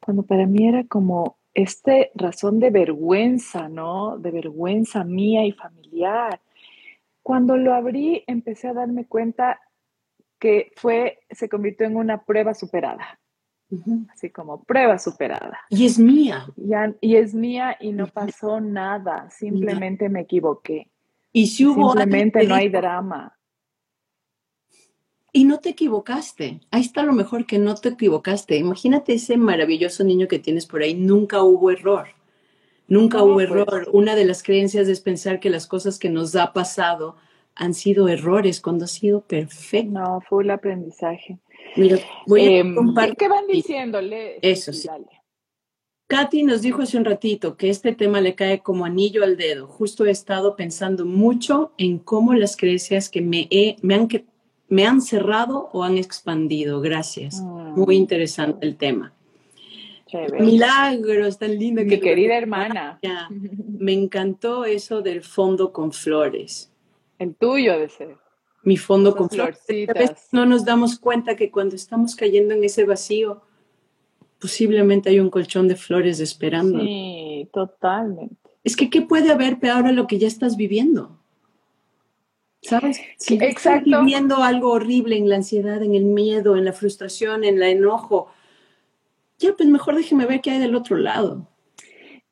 Cuando para mí era como este razón de vergüenza, ¿no? De vergüenza mía y familiar. Cuando lo abrí, empecé a darme cuenta que fue, se convirtió en una prueba superada. Así como prueba superada. Y es mía. y es mía y no pasó nada, simplemente me equivoqué. Y si hubo simplemente no hay drama. Y no te equivocaste. Ahí está lo mejor que no te equivocaste. Imagínate ese maravilloso niño que tienes por ahí. Nunca hubo error. Nunca hubo pues. error. Una de las creencias es pensar que las cosas que nos ha pasado han sido errores cuando ha sido perfecto. No, fue el aprendizaje. Mira, voy a em, compartir. ¿Qué van diciéndole? Eso sí. Katy nos dijo hace un ratito que este tema le cae como anillo al dedo. Justo he estado pensando mucho en cómo las creencias que me, he, me han me han cerrado o han expandido. Gracias. Mm. Muy interesante el tema. Milagros, tan lindo. Mi querida hermana. Me encantó eso del fondo con flores. El tuyo de ser. Mi fondo con flores. A veces no nos damos cuenta que cuando estamos cayendo en ese vacío, posiblemente hay un colchón de flores esperando. Sí, totalmente. Es que, ¿qué puede haber peor a lo que ya estás viviendo? ¿Sabes? Si estás viviendo algo horrible en la ansiedad, en el miedo, en la frustración, en el enojo, ya pues mejor déjeme ver qué hay del otro lado.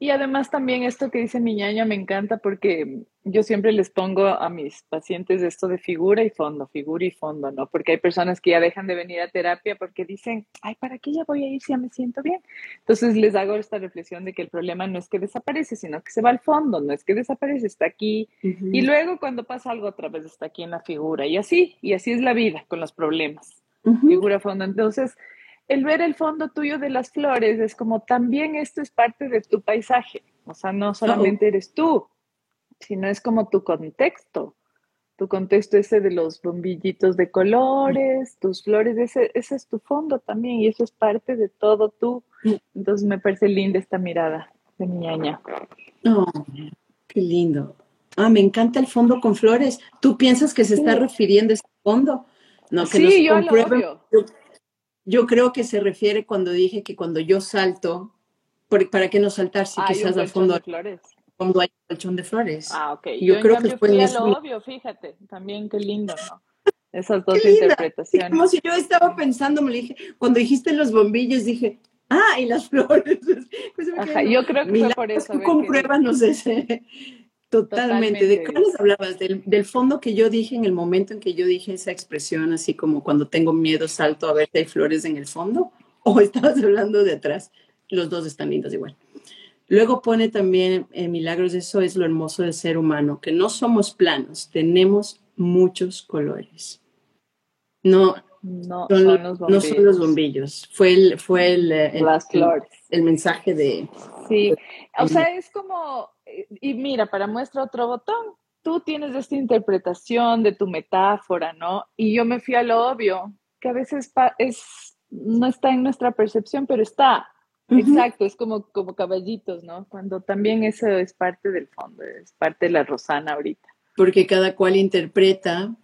Y además también esto que dice mi ñaña me encanta porque yo siempre les pongo a mis pacientes esto de figura y fondo, figura y fondo, ¿no? Porque hay personas que ya dejan de venir a terapia porque dicen, ay, ¿para qué ya voy a ir si ya me siento bien? Entonces les hago esta reflexión de que el problema no es que desaparece, sino que se va al fondo, no es que desaparece, está aquí. Y luego cuando pasa algo otra vez está aquí en la figura. Y así, y así es la vida con los problemas. Figura, fondo. Entonces, el ver el fondo tuyo de las flores es como también esto es parte de tu paisaje, o sea, no solamente eres tú, sino es como tu contexto, tu contexto ese de los bombillitos de colores, tus flores, ese, ese es tu fondo también y eso es parte de todo tú. Entonces me parece linda esta mirada de mi ñaña. Oh, qué lindo. Ah, me encanta el fondo con flores. ¿Tú piensas que se está refiriendo a ese fondo? No, que sí, yo lo Yo, creo que se refiere cuando dije que cuando yo salto, ¿para qué no saltar si quizás al fondo? Cuando hay un colchón de flores. Ah, ok. Yo, creo que fue lo obvio, fíjate. También qué lindo, ¿no? Esas dos interpretaciones. como si yo estaba pensando, me dije, cuando dijiste los bombillos, dije, ah, y las flores. Pues Ajá, yo creo que fue por eso. Tú compruébanos ese. Totalmente. ¿De qué hablabas? Del, del, fondo que yo dije en el momento en que yo dije esa expresión, así como cuando tengo miedo salto a ver si hay flores en el fondo, o estabas hablando de atrás. Los dos están lindos igual. Luego pone también en Milagros, eso es lo hermoso del ser humano, que no somos planos, tenemos muchos colores. No, no son, los bombillos. No son los bombillos. Fue el, fue el, Las flores. el mensaje de... Sí, o sea, es como y mira, para muestra otro botón, tú tienes esta interpretación de tu metáfora, ¿no? Y yo me fui a lo obvio, que a veces es, no está en nuestra percepción, pero está. Exacto, es como, como caballitos, ¿no? Cuando también eso es parte del fondo, es parte de la Rosana ahorita. Porque cada cual interpreta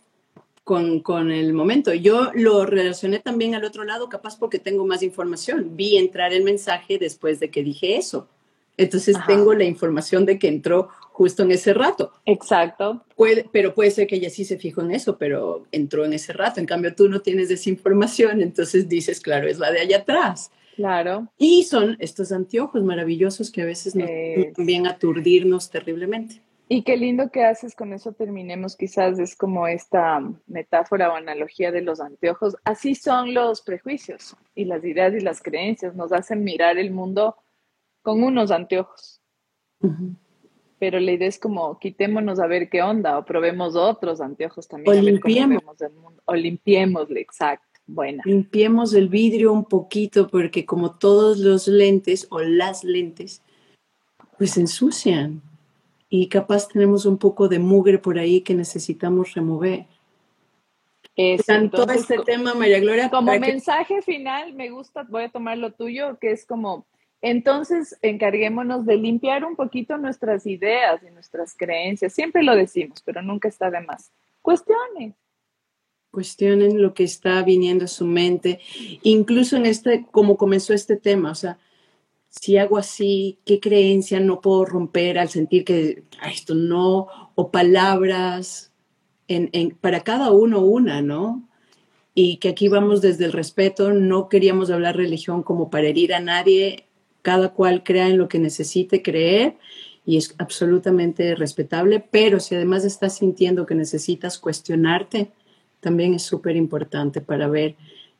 con, con, el momento. Yo lo relacioné también al otro lado, capaz porque tengo más información. Vi entrar el mensaje después de que dije eso. Entonces tengo la información de que entró justo en ese rato. Exacto. Puede, pero puede ser que ella sí se fijó en eso, pero entró en ese rato. En cambio, tú no tienes esa información, entonces dices, claro, es la de allá atrás. Claro. Y son estos anteojos maravillosos que a veces nos vienen a aturdirnos terriblemente. Y qué lindo que haces, con eso terminemos, quizás es como esta metáfora o analogía de los anteojos. Así son los prejuicios y las ideas y las creencias, nos hacen mirar el mundo con unos anteojos. Pero la idea es como quitémonos a ver qué onda o probemos otros anteojos también. O limpiemos. O limpiémosle, exacto. Buena. Limpiemos el vidrio un poquito porque como todos los lentes o las lentes, pues se ensucian y capaz tenemos un poco de mugre por ahí que necesitamos remover. Es todo este tema, María Gloria. Como mensaje final, me gusta, voy a tomar lo tuyo, que es como entonces, encarguémonos de limpiar un poquito nuestras ideas y nuestras creencias. Siempre lo decimos, pero nunca está de más. Cuestionen. Cuestionen lo que está viniendo a su mente, incluso en este, como comenzó este tema, o sea, si hago así, ¿qué creencia no puedo romper al sentir que esto no? O palabras, para cada uno una, ¿no? Y que aquí vamos desde el respeto, no queríamos hablar religión como para herir a nadie, cada cual crea en lo que necesite creer y es absolutamente respetable, pero si además estás sintiendo que necesitas cuestionarte, también es súper importante para ver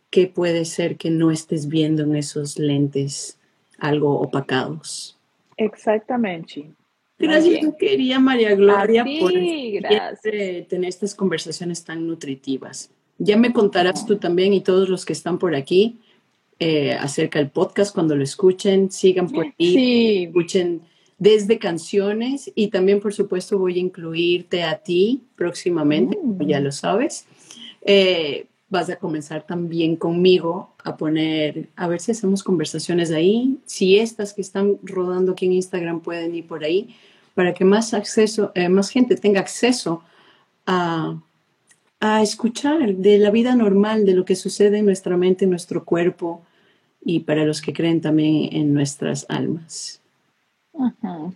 qué puede ser que no estés viendo en esos lentes algo opacados. Exactamente. Gracias, querida María Gloria, por tener estas conversaciones tan nutritivas. Ya me contarás tú también y todos los que están por aquí eh, acerca del podcast cuando lo escuchen, sigan por ahí, escuchen desde canciones y también por supuesto voy a incluirte a ti próximamente, mm. ya lo sabes. Eh, vas a comenzar también conmigo a poner, a ver si hacemos conversaciones ahí, si estas que están rodando aquí en Instagram pueden ir por ahí, para que más acceso, eh, más gente tenga acceso a, a escuchar de la vida normal, de lo que sucede en nuestra mente, en nuestro cuerpo y para los que creen también en nuestras almas.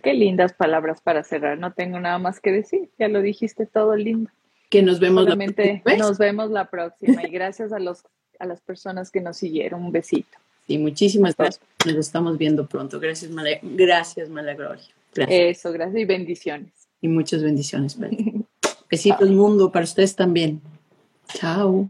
Qué lindas palabras para cerrar. No tengo nada más que decir. Ya lo dijiste todo lindo. Que nos vemos la próxima. Nos vemos la próxima. Y gracias a los a las personas que nos siguieron. Un besito. Sí, muchísimas gracias. Nos estamos viendo pronto. Gracias, Mala, gracias, Mala Gloria. Eso, gracias y bendiciones. Y muchas bendiciones. Besitos mundo para ustedes también. Chao.